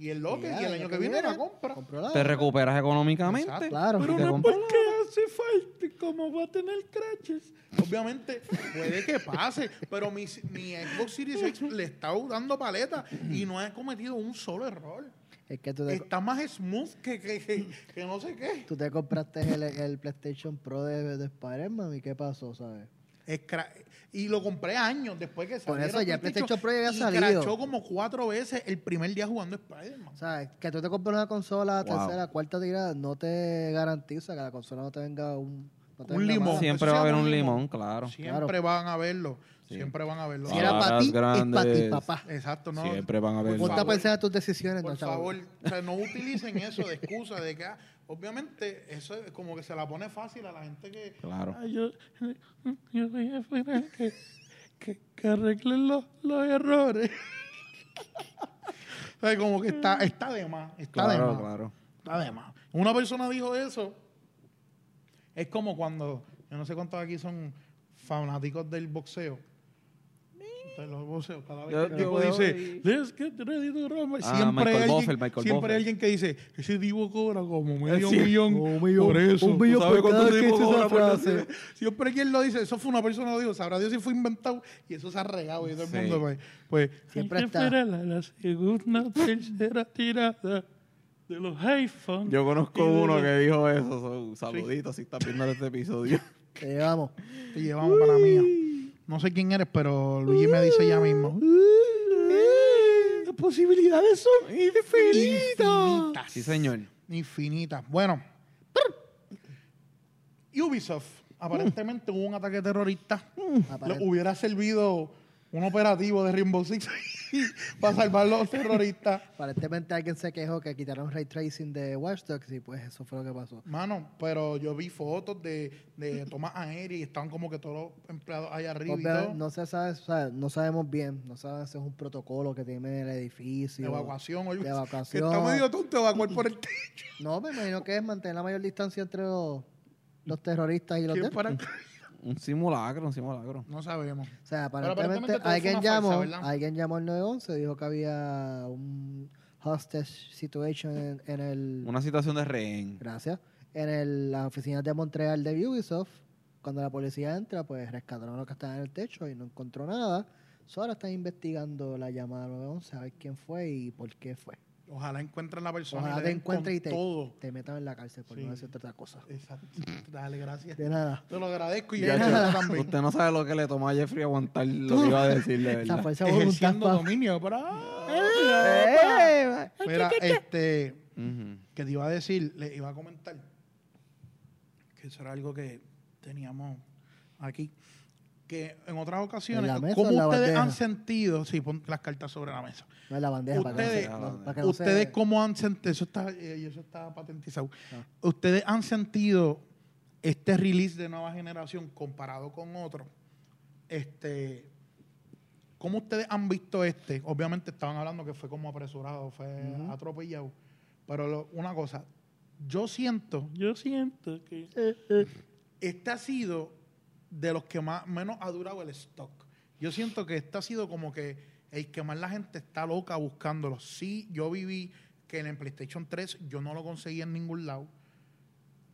Y el Ya, y el año que viene la compra. Te recuperas económicamente. Exacto. Claro. Pero no porque hace falta, como va a tener crashes. Obviamente, puede que pase, pero mi, mi Xbox Series X le está dando paleta y no he cometido un solo error. Es que tú te, Está más smooth que, que, que, que no sé qué. tú te compraste el, el PlayStation Pro de, de Spider-Man y qué pasó, ¿sabes? Es cra- y lo compré años después que Por saliera eso ya el PlayStation Pro ya había y salido. crachó como cuatro veces el primer día jugando Spider-Man. O sea, que tú te compres una consola Wow. tercera, cuarta tirada, no te garantiza que la consola no te venga un... no te Un venga limón. Siempre Eso va a haber un limón, limón. claro. Siempre van a verlo. Sí. Siempre van a verlo. Si era para ti, es para ti, papá. Exacto, no. Siempre van a ver. Por Ponte a favor. pensar en tus decisiones. Por no, favor, o sea, no utilicen eso de excusa de que, ah, obviamente, eso es como que se la pone fácil a la gente que. Claro. "Ah, yo, yo voy a esperar que, que, que arreglen los, los errores. o sea, como que está, está de más. Está de más. claro. Está de más. Una persona dijo eso. Es como cuando, yo no sé cuántos aquí son fanáticos del boxeo. De los boxeos. Cada vez Yo- que el yo tipo veo dice, let's get ready to rumble. Ah, siempre Michael hay alguien, Buffer, Michael siempre Buffer. hay alguien que dice, ese tipo cobra como medio Sí. millón. Un millón, por eso. un millón ¿Tú sabes por cada vez que tipo dice esa frase. Siempre hay quien lo dice, eso fue una persona que lo dijo, sabrá Dios si fue inventado y eso se ha regado y todo el Sí. mundo pues, pues Siempre está. esperar a la segunda o tercera tirada de los iPhones. Yo conozco uno que dijo eso. so, saluditos si estás viendo este episodio. Te llevamos. Te llevamos para la mía. No sé quién eres, pero Luigi me dice ya mismo. Las posibilidades son infinitas. Sí, señor. Infinitas. Bueno, Ubisoft, aparentemente hubo un ataque terrorista. Aparent- Le hubiera servido un operativo de Rainbow Six para salvar los terroristas. Aparentemente alguien se quejó que quitaron ray tracing de Watch Dogs y pues eso fue lo que pasó. Mano, pero yo vi fotos de, de tomas aéreas y estaban como que todos los empleados allá arriba y todo. no se sabe, o sea, no sabemos bien, no sabemos si es un protocolo que tiene el edificio. De evacuación, oye, de Que evacuación. está medio tonto evacuar por el techo. No, me imagino que es mantener la mayor distancia entre los, los terroristas y los ¿Quién de- para- Un simulacro, un simulacro. No sabemos. O sea, aparentemente alguien llamó, alguien llamó al 911, dijo que había un hostage situation en, en el Una situación de rehén. gracias, en el, las oficinas de Montreal de Ubisoft. Cuando la policía entra, pues rescataron lo que estaba en el techo y no encontró nada. So, ahora están investigando la llamada 911 a ver quién fue y por qué fue. Ojalá encuentren la persona. Ojalá te den encuentre con y te, todo. te metan en la cárcel por Sí. no decirte otra cosa. Exacto. Dale, gracias. De nada. Te lo agradezco y De ya nada. también. Usted no sabe lo que le tomó a Jeffrey aguantar lo que iba a decir, de Esa verdad. fuerza de voluntad Ejerciendo pa- dominio. Para... ¡Eh! Mira, este, que te iba a decir, le iba a comentar que eso era algo que teníamos aquí. Que en otras ocasiones, ¿En la mesa ¿cómo en la ustedes bandeja? han sentido? Sí, pon las cartas sobre la mesa. No es la bandeja para que no Ustedes, se- no, para que no se- ustedes cómo han sentido, eso está, eh, eso está patentizado. Ah. Ustedes han sentido este release de nueva generación comparado con otro. Este, ¿cómo ustedes han visto este? Obviamente estaban hablando que fue como apresurado, fue atropellado. Pero lo- una cosa, yo siento, yo siento que este ha sido de los que más menos ha durado el stock. Yo siento que este ha sido como que el que más la gente está loca buscándolo. Sí, yo viví que en el PlayStation 3 yo no lo conseguí en ningún lado.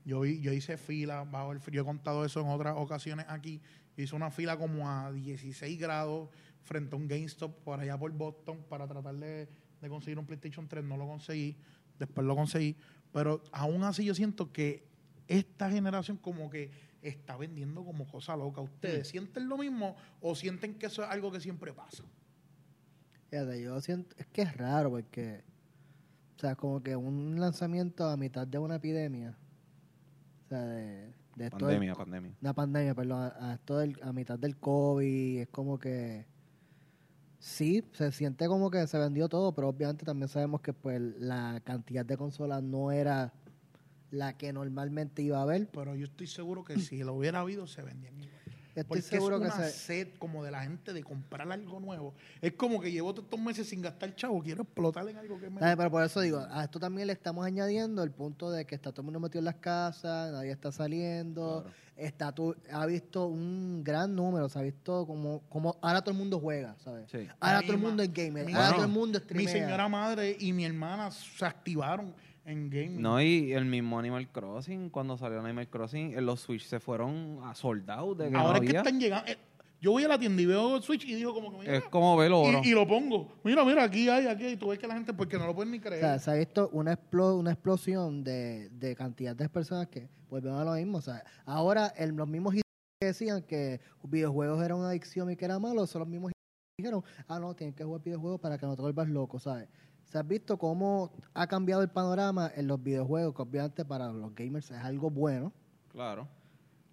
Yo, vi- yo hice fila bajo el frío. He contado eso en otras ocasiones aquí. Hice una fila como a 16 grados frente a un GameStop por allá por Boston para tratar de, de conseguir un PlayStation 3. No lo conseguí. Después lo conseguí. Pero aún así yo siento que esta generación como que está vendiendo como cosa loca. ¿Ustedes sienten lo mismo o sienten que eso es algo que siempre pasa? Fíjate, yo siento, es que es raro porque, o sea, como que un lanzamiento a mitad de una epidemia, o sea, de, de esto del- Pandemia, pandemia. una pandemia, perdón, a, a esto del- a mitad del COVID, es como que sí, se siente como que se vendió todo, pero obviamente también sabemos que pues la cantidad de consolas no era la que normalmente iba a haber. Pero yo estoy seguro que si lo hubiera habido, se vendían igual. Estoy porque seguro es que una se- sed como de la gente de comprar algo nuevo. Es como que llevo todos estos meses sin gastar chavo, quiero explotar en algo que me... Pero por eso digo, a esto también le estamos añadiendo el punto de que está todo el mundo metido en las casas, nadie está saliendo, Claro. está tú, ha visto un gran número, se ha visto como, como ahora todo el mundo juega, ¿sabes? Sí. Ahora Mi todo el mundo es gamer, mi- ahora Bueno, todo el mundo Mi streamea. señora madre y mi hermana se activaron en gaming. No, y el mismo Animal Crossing, cuando salió Animal Crossing, en los Switch se fueron a soldados de que Ahora no es que están llegando... eh, yo voy a la tienda y veo Switch y digo como que... Mira, Es como ver oro. y, y lo pongo. Mira, mira, aquí hay, aquí hay. Y tú ves que la gente, porque no lo pueden ni O creer. sea, se ha visto una, explo- una explosión de, de cantidad de personas que volvemos a lo mismo. O sea, ahora el- los mismos que decían que videojuegos eran una adicción y que era malo, son los mismos dijeron, ah, no, tienen que jugar videojuegos para que no te vuelvas loco, ¿sabes? Se ha visto cómo ha cambiado el panorama en los videojuegos, que obviamente para los gamers es algo bueno, Claro.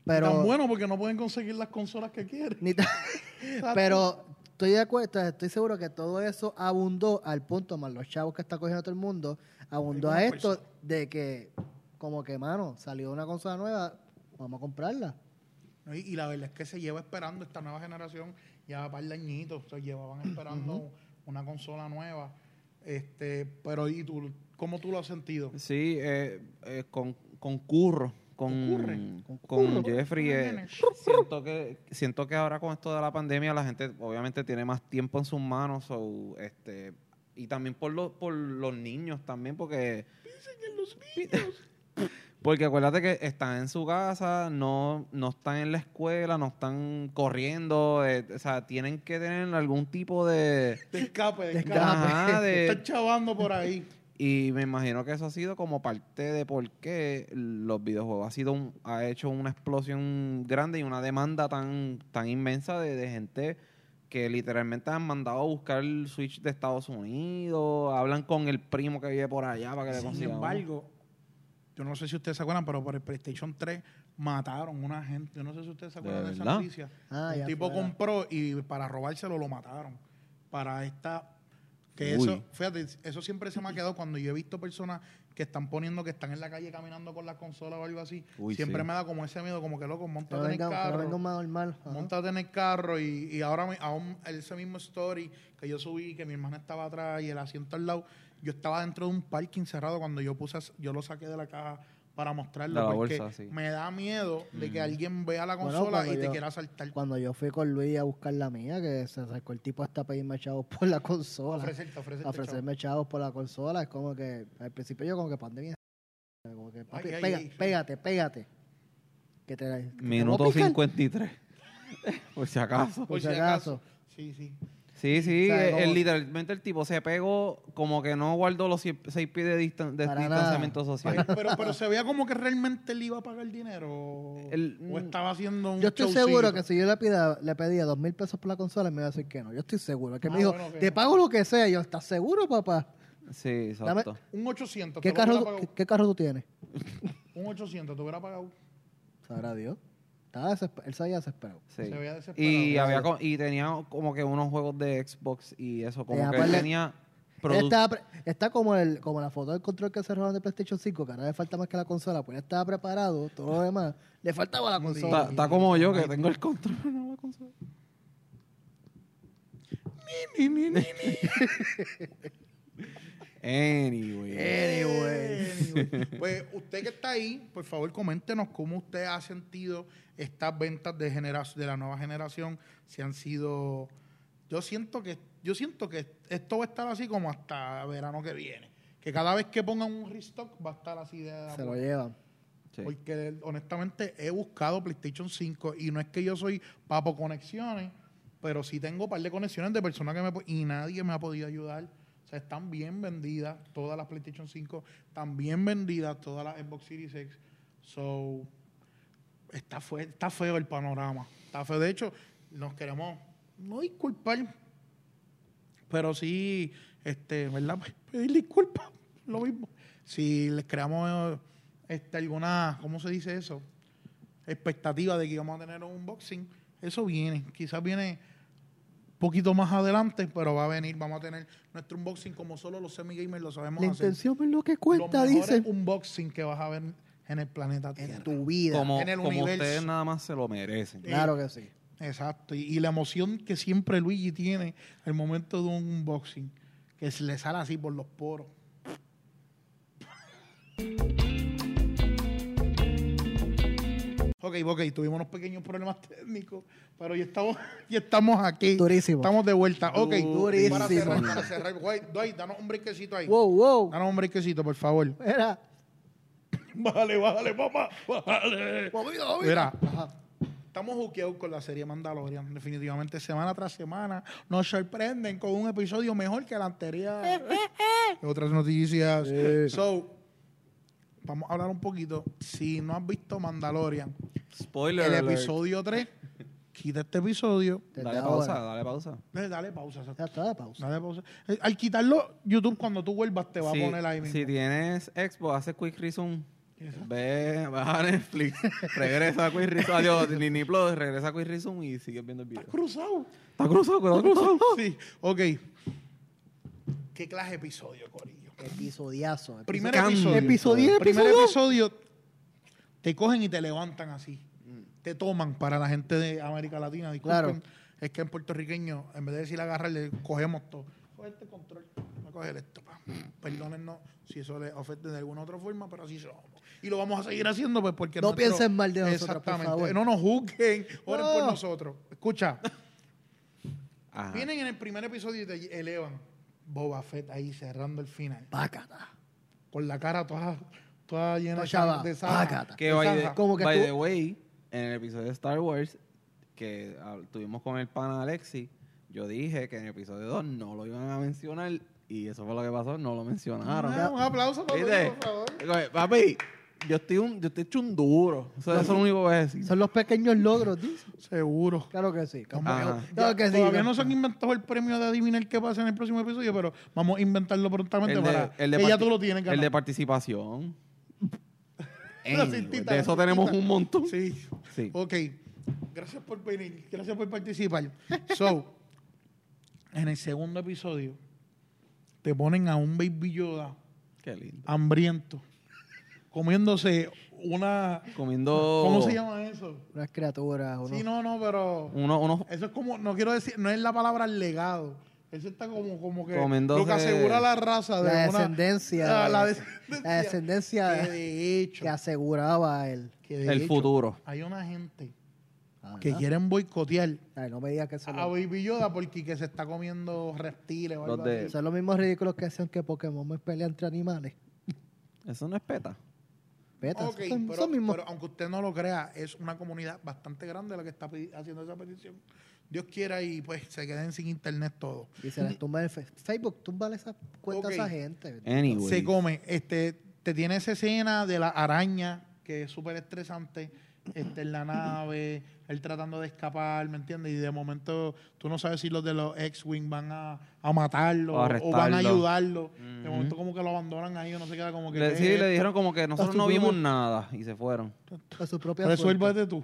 pero... Tan bueno porque no pueden conseguir las consolas que quieren. ni tan- pero estoy de acuerdo, estoy seguro que todo eso abundó al punto, más los chavos que está cogiendo todo el mundo, abundó a esto de que, como que, mano, salió una consola nueva, vamos a comprarla. y la verdad es que se lleva esperando esta nueva generación ya un par de añitos. Se llevaban esperando una consola nueva. Este, pero ¿y tú? ¿Cómo tú lo has sentido? Sí, eh, eh, con, concurro con, Concurre. con. Jeffrey. Con eh, nene. siento, que, siento que ahora con esto de la pandemia la gente obviamente tiene más tiempo en sus manos. so, este, y también por, los por los niños también, porque... Porque acuérdate que están en su casa, no, no están en la escuela, no están corriendo, eh, o sea, tienen que tener algún tipo de... De escape, de De escape. Ajá, de- Están chavando por ahí. Y me imagino que eso ha sido como parte de por qué los videojuegos ha sido un- ha hecho una explosión grande y una demanda tan, tan inmensa de, de gente que literalmente han mandado a buscar el Switch de Estados Unidos, hablan con el primo que vive por allá para que le Sin consiga. uno. embargo, yo no sé si ustedes se acuerdan, pero por el PlayStation 3 mataron una gente. Yo no sé si ustedes se acuerdan de, esa noticia. Ah, Un tipo fuera. compró y para robárselo lo mataron. Para esta. Que Uy. eso, fíjate, eso siempre se me ha quedado cuando yo he visto personas que están poniendo que están en la calle caminando con la consola o algo así. Uy, siempre sí. me da como ese miedo, como que loco, montate en el carro. más normal. Montate en el carro y, y ahora aún ese mismo story que yo subí, que mi hermana estaba atrás y el asiento al lado, yo estaba dentro de un parking cerrado cuando yo puse, yo lo saqué de la caja para mostrarlo. La porque bolsa, sí. me da miedo de que Mm. alguien vea la consola y te yo- quiera saltar. Cuando yo fui con Luis a buscar la mía, que se acercó el tipo hasta pedirme chavos por la consola. Ofrecerte, ofrecerte. a ofrecerme chavos por la consola. Es como que al principio yo como que pandemia. Como que, papi, Ay, ay, pega- ay, sí. pégate, pégate. Que te, que Minuto picar, 53. por si acaso. Por si acaso. Sí, sí. Sí, sí, eh, el- literalmente el tipo se pegó como que no guardó los 6 pies de, distan- de Para distanciamiento nada. social. Pero, pero se veía como que realmente le iba a pagar dinero. o- El- o estaba haciendo un Yo estoy showcito. seguro que si yo le, pida, le pedía dos mil pesos por la consola, me iba a decir que no. Yo estoy seguro. Que Ah, me dijo, bueno, que te no. pago lo que sea. Y yo, ¿estás seguro, papá? Sí, Dame- exacto. Un 800. ¿Qué te lo hubiera carro, pagado. ¿qué, qué carro tú tienes? Un 800, te hubiera pagado. Sabrá Dios. Estaba desesper- él se había desesperado. Sí. Se veía desesperado. Y, había co- y tenía como que unos juegos de Xbox y eso, como Tenía que él tenía pre- está como el como la foto del control que se robaron de PlayStation 5, que ahora le falta más que la consola, pues él estaba preparado, todo lo demás, le faltaba la consola. Está, está como yo, que tengo el control. no la consola. Ni, ni, ni, ni. Anyway. Anyway. Pues usted que está ahí, por favor, coméntenos cómo usted ha sentido estas ventas de de la nueva generación. Si han sido. Yo siento que yo siento que esto va a estar así como hasta verano que viene. Que cada vez que pongan un restock va a estar así de. Se lo llevan. Sí. Porque honestamente he buscado PlayStation 5 y no es que yo soy papo conexiones, pero sí tengo un par de conexiones de personas que me... Y nadie me ha podido ayudar. Están bien vendidas todas las PlayStation 5, están bien vendidas todas las Xbox Series X. So, está, fue, está feo el panorama. Está feo. De hecho, nos queremos no disculpar, pero sí, este, ¿verdad? Pues, pedir disculpas, lo mismo. Si les creamos este, alguna, ¿cómo se dice eso? Expectativa de que íbamos a tener un unboxing, eso viene. Quizás viene poquito más adelante, pero va a venir. Vamos a tener nuestro unboxing como solo los semi-gamers lo sabemos La hacer. intención es lo que Los cuenta, mejores dice. unboxing que vas a ver en el planeta Tierra. En tu vida. Como, en el como universo. ustedes nada más se lo merecen. Claro que sí. Exacto. Y, y la emoción que siempre Luigi tiene al momento de un unboxing, que se le sale así por los poros. Ok, ok, tuvimos unos pequeños problemas técnicos, pero ya estamos, ya estamos aquí. Durísimo. Estamos de vuelta. Ok, Durísimo. para cerrar, para cerrar. Dwight, danos un brequecito ahí. Wow, wow. Danos un brequecito, por favor. Mira. Bájale, bájale, papá. Bájale. Mira, estamos juqueados con la serie Mandalorian. Definitivamente, semana tras semana nos sorprenden con un episodio mejor que el anterior. Otras noticias. So, vamos a hablar un poquito. Si no has visto Mandalorian, Spoiler. el alert. episodio 3, quita este episodio. Desde Dale ahora. pausa, dale pausa. Eh, Dale pausa. exacto. Ya está de pausa. Dale pausa. Eh, Al quitarlo, YouTube, cuando tú vuelvas, te va Si- a poner ahí mismo. Si tienes Xbox, hace Quick Resume. Ve, baja a Netflix, regresa a Quick Resume. Adiós, Disney Plus, regresa a Quick Resume y sigues viendo el video. Cruzado. Está cruzado, cuidado, cruzado. Sí, ok. ¿Qué clase de episodio, Corillo? Episodiazo. episo- Primer episodio. Episodio, Primer episodio. Te cogen y te levantan así. Te toman para la gente de América Latina. Disculpen. Claro. Es que en puertorriqueño, en vez de decir agarrarle, cogemos todo. Coge este control. Voy a coger esto. Perdónennos si eso les ofende de alguna otra forma, pero así somos. Y lo vamos a seguir haciendo pues porque No nuestro- piensen mal de nosotros, por Exactamente. favor. No nos juzguen. Oren por No. nosotros. Escucha. Ajá. Vienen en el primer episodio y te elevan Boba Fett ahí cerrando el final. Pácata. Con la cara toda, toda llena Toda chava. de sangre. Pácata. Que De by, Como que by tú- the way, en el episodio de Star Wars que ah, tuvimos con el pana Alexi, yo dije que en el episodio 2 no lo iban a mencionar y eso fue lo que pasó, no lo mencionaron. Ah, un aplauso para. Luis, por favor. Papi, yo estoy, un, yo estoy hecho un duro. Eso, eso es lo único que voy a decir. Son los pequeños logros, dice. Seguro. Claro que sí. Claro que sí. Todavía no se han inventado el premio de adivinar qué pasa en el próximo episodio, pero vamos a inventarlo prontamente El de, para el de que ya parti- tú lo tienes El ganado. de participación. La Anyway, cintita, de la eso tenemos un montón. Sí. Sí. Ok. Gracias por venir. Gracias por participar. So, en el segundo episodio, te ponen a un Baby Yoda Qué lindo. hambriento, comiéndose una... Comiendo. ¿Cómo se llama eso? Unas criaturas. unos- Sí, no, no, pero... Uno, unos Eso es como, no quiero decir, no es la palabra legado. Eso está como, como que Comiéndose- lo que asegura la raza de La una- descendencia. Ah, la de- descendencia. la descendencia Que de hecho, que aseguraba el. que de el hecho, futuro. Hay una gente que quieren boicotear Ay, no me digas que a Baby Yoda porque que se está comiendo reptiles o algo de- así. son los mismos ridículos que hacen que Pokémon me pelea entre animales. Eso no es peta. Son, pero, son mismos. pero aunque usted no lo crea, es una comunidad bastante grande la que está haciendo esa petición. Dios quiera y pues se queden sin internet todo. y se les tumba el Facebook, túmbale esa cuenta Ok. a esa gente. Anyway. Se come, este, te tiene esa escena de la araña que es súper estresante, este, en la nave, él tratando de escapar, ¿me entiendes? Y de momento tú no sabes si los de los X-Wing van a, a matarlo O van a ayudarlo. De momento como que lo abandonan ahí o no se queda como que... Le, ¿qué sí, es le dijeron como que nosotros no vimos nada y se fueron. A su propia suerte. Resuélvete tú.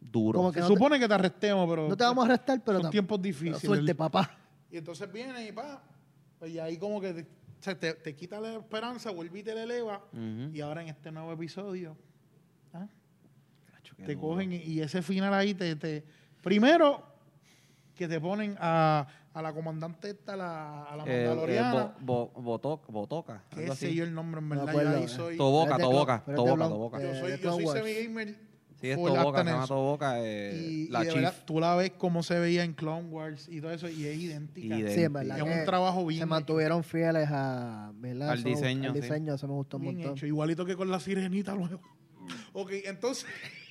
Duro. Como que Se no te- supone que te arrestemos, pero... No te vamos a arrestar, pero, son tiempos difíciles. suerte, papá. Y entonces viene y pa, pues y ahí como que te, o sea, te, te quita la esperanza, vuelve y te la eleva. Y ahora en este nuevo episodio, ¿ah? Qué te duro. cogen y, ese final ahí te, te... Primero, que te ponen a, a la comandante esta, la, a la Eh, eh, mandaloriana. bo- bo- boto- botoca. algo sé así. yo el nombre, en No verdad. acuerdo, yo ahí eh. soy... Toboca, es Toboca, es Toboca, Toboca. yo eh, soy, de yo soy semi-gamer. Sí, es Toboca, se llama. Toboca. eh, Y, la y de chief. verdad, tú la ves como se veía en Clone Wars y todo eso, y es idéntica. Idéntica. Sí, en verdad. Es un trabajo bien Se hecho. mantuvieron fieles a, ¿verdad? Al Eso- diseño, Al sí. diseño, eso me gustó un Bien montón. hecho, igualito que con la sirenita luego. ok, entonces.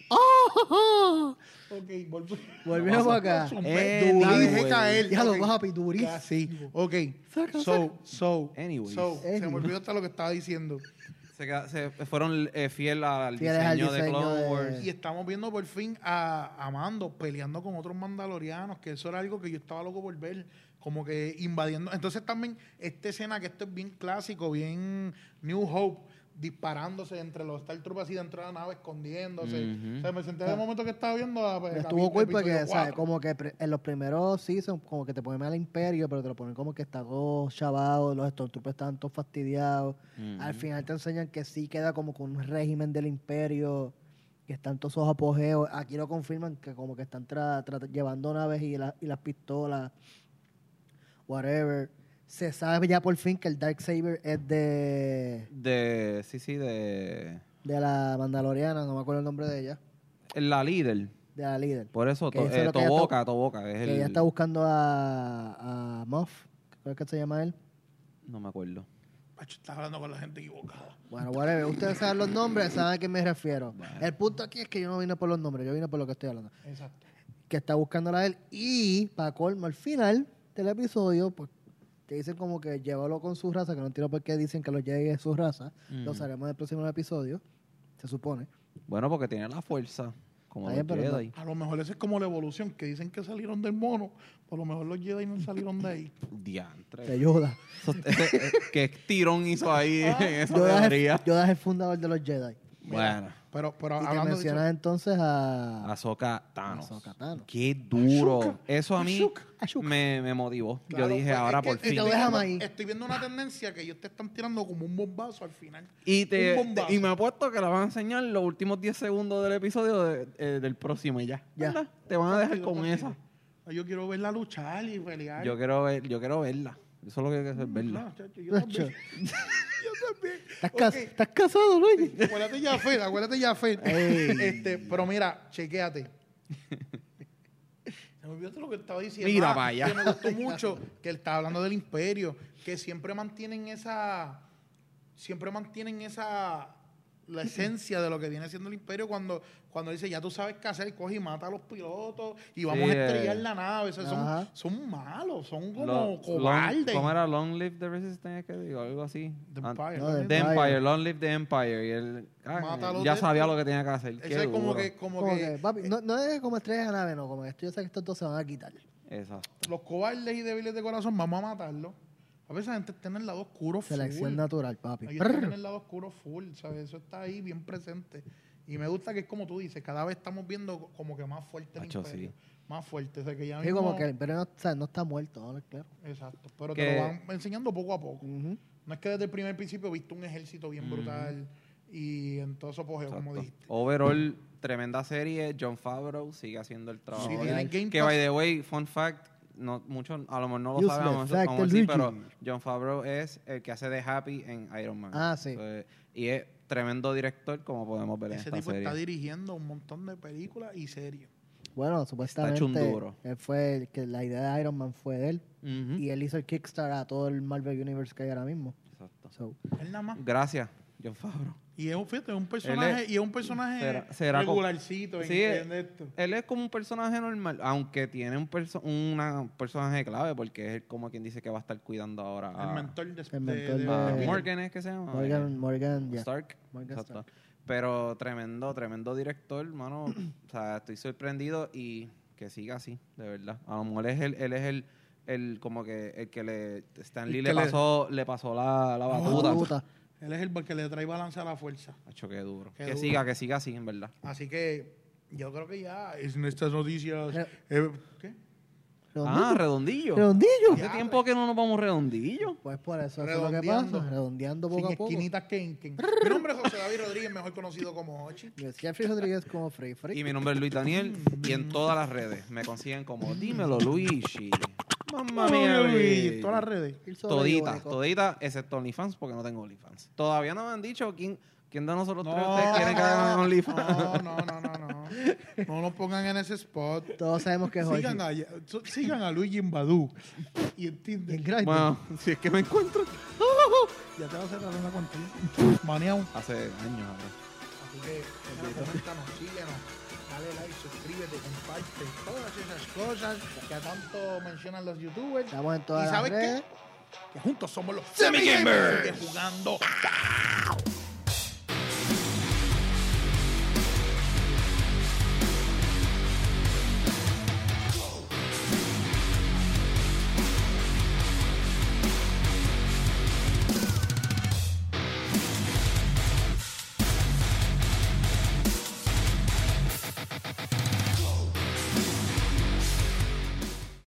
Ok, volvemos. Volvemos acá. Eh, anyway. caer. Ya lo ok. papi, durísimo. Casi. Ok. Saca, So, so, Anyways. so, se me olvidó hasta lo que estaba diciendo. Se, queda- se fueron eh, fiel al Fieles al diseño de diseño Clone de- Wars. Y estamos viendo por fin a, a Mando peleando con otros mandalorianos, que eso era algo que yo estaba loco por ver, como que invadiendo. Entonces también esta escena, que esto es bien clásico, bien New Hope, disparándose entre los Star Troopers así dentro de la nave, escondiéndose. Ujú. O sea, me senté de momento que estaba viendo a, pues, Estuvo cool porque, ¿sabes? Como que pre- en los primeros seasons, como que te ponen al imperio, pero te lo ponen como que está todo chavado, los Stormtroopers estaban todos fastidiados. Al final te enseñan que sí queda como con un régimen del imperio, que están todos esos apogeos. Aquí lo confirman que como que están tra- tra- llevando naves y, la- y las pistolas, whatever. Se sabe ya por fin que el Darksaber es de, De, sí, sí, de... de la Mandaloriana, no me acuerdo el nombre de ella, La líder. de la líder. Por eso, to- eso eh, Toboca. Es Que el... ella está buscando a, a Moff, creo que se llama él. No me acuerdo. Macho, estás hablando con la gente equivocada. Bueno, whatever. Ustedes saben los nombres, saben a qué me refiero. El punto aquí es que yo no vine por los nombres, yo vine por lo que estoy hablando. Exacto. Que está buscándola a él. Y, para colmo, al final del episodio, pues te dicen como que llévalo con su raza, que no entiendo por qué dicen que los Jedi es su raza. Lo Ujú. sabremos en el próximo episodio, se supone. Bueno, porque tiene la fuerza. Como Está los no- Jedi. A lo mejor esa es como la evolución, que dicen que salieron del mono, por lo mejor los Jedi no salieron de ahí. Diantre. Te ayuda. Eso- ese- eh, ¿Qué tirón hizo ahí en esa Yoda teoría? Yoda es el fundador de los Jedi. Bueno, Pero, pero Y hablando de mencionas eso, entonces a... Ahsoka Thanos. Ahsoka Thanos. Qué duro. Eso a mí me, me motivó. claro, Yo dije, pues, ahora es que por fin. Estoy viendo una tendencia que ellos te están tirando como un bombazo al final. Y, te, un bombazo. y me apuesto que la van a enseñar los últimos 10 segundos del episodio de- eh, del próximo y ya. Ya. ¿Verdad? Te van a dejar con esa. Yo quiero verla luchar y pelear. Yo quiero, ver, yo quiero verla. Eso es lo que hay que hacer, verla. Ah, chacho, yo también. yo también. ¿Estás, cas- Ok. ¿Estás casado, Luis? Acuérdate ya, Fed, acuérdate ya, Fed. Ey. Este, pero mira, chequéate. Se me olvidó todo lo que estaba diciendo. Mira Ah, pa' allá. Que me gustó mucho que él estaba hablando del imperio, que siempre mantienen esa, siempre mantienen esa, la esencia de lo que viene siendo el imperio cuando, cuando dice, ya tú sabes qué hacer, coge y mata a los pilotos y vamos Sí, a estrellar eh. la nave. O sea, son, son malos, son como Lo- cobardes. long- ¿Cómo era Long Live the Resistance? que digo? Algo así. The Empire. The The Empire. Empire, Long Live the Empire. Y él ah, ya sabía lo que tenía que hacer. Eso Qué es como duro. que, como Como que, que, papi, no, no es como estrellas de nave, no, como esto yo sé que estos dos se van a quitar. Exacto. los cobardes y débiles de corazón, vamos a matarlos. A veces la gente en el lado oscuro Selección full. natural, papi. Ellos están en el lado oscuro full, ¿sabes? Eso está ahí bien presente. Y me gusta que es como tú dices, cada vez estamos viendo como que más fuerte el Macho, imperio. sí. Más fuerte. O sea, que ya Sí, mismo- como que el imperio no, o sea, no está muerto, ¿no? claro. Exacto. Pero Que- te lo van enseñando poco a poco. Ujú. No es que desde el primer principio viste un ejército bien Ujú. brutal y en todo su apogeo, como dijiste. Overall, tremenda serie. John Favreau sigue haciendo el trabajo. Si de tienen que, Pass- by the way, fun fact, no, muchos a lo mejor no lo sabemos, decir, Luigi. pero John Favreau es el que hace de Happy en Iron Man. Ah, sí. Y es tremendo director, como podemos ver en Ese esta tipo serie. está dirigiendo un montón de películas y series. Bueno, supuestamente hecho un duro. él fue el que la idea de Iron Man fue de él y él hizo el Kickstarter a todo el Marvel Universe que hay ahora mismo. Exacto. So, Él nada más. Gracias, John Favreau. Y es un, fíjate, es un personaje, es- y es un personaje será- será como- regularcito Sí, esto. Él es como un personaje normal, aunque tiene un perso una personaje clave, porque es como quien dice que va a estar cuidando ahora a, el mentor de, El de- mentor de- de- Peter. Morgan, ¿es que se llama? Morgan, Morgan, ya. Stark. Morgan Exacto. Stark. Pero tremendo, tremendo director, hermano. o sea, estoy sorprendido y que siga así, de verdad. A lo mejor es el, él es el, el como que el que le Stan Lee El le que le- pasó, le pasó la, la batuta. Él es el que le trae balance a la fuerza. Hacho, qué duro. Qué que duro. siga, que siga así, en verdad. Así que yo creo que ya en estas noticias. Eh, ¿Qué? Ah, redondillo. Redondillo. Hace tiempo que no nos vamos redondillo. Pues por eso, eso es lo que Redondeando. pasa, redondeando poco Sin a poco. esquinitas Kenken. Mi nombre es José David Rodríguez, mejor conocido como Ochi. Jeffrey Rodríguez como Free Free. Y mi nombre es Luis Daniel y en todas las redes me consiguen como Dímelo Luigi. Mamma mía, Luis. Todas las redes. El sobre Todita, iónico. todita, excepto OnlyFans, porque no tengo OnlyFans. Todavía no me han dicho quién, quién de nosotros tres ustedes quieren que hagan OnlyFans. no, no, no, no, no. No nos pongan en ese spot. Todos sabemos que es hoy. Sigan a, sigan a Luigi en Badu. Y en Tinder. Bueno, si es que me encuentro Ya te va a cerrar una cuenta. Maneado. hace años ahora. Así que, coméntanos, síguenos, dale like, suscríbete, comparte, todas esas cosas que a tanto mencionan los youtubers. Estamos en todas ¿Y las sabes redes. qué? Que juntos somos los Semi Gamers. Jugando.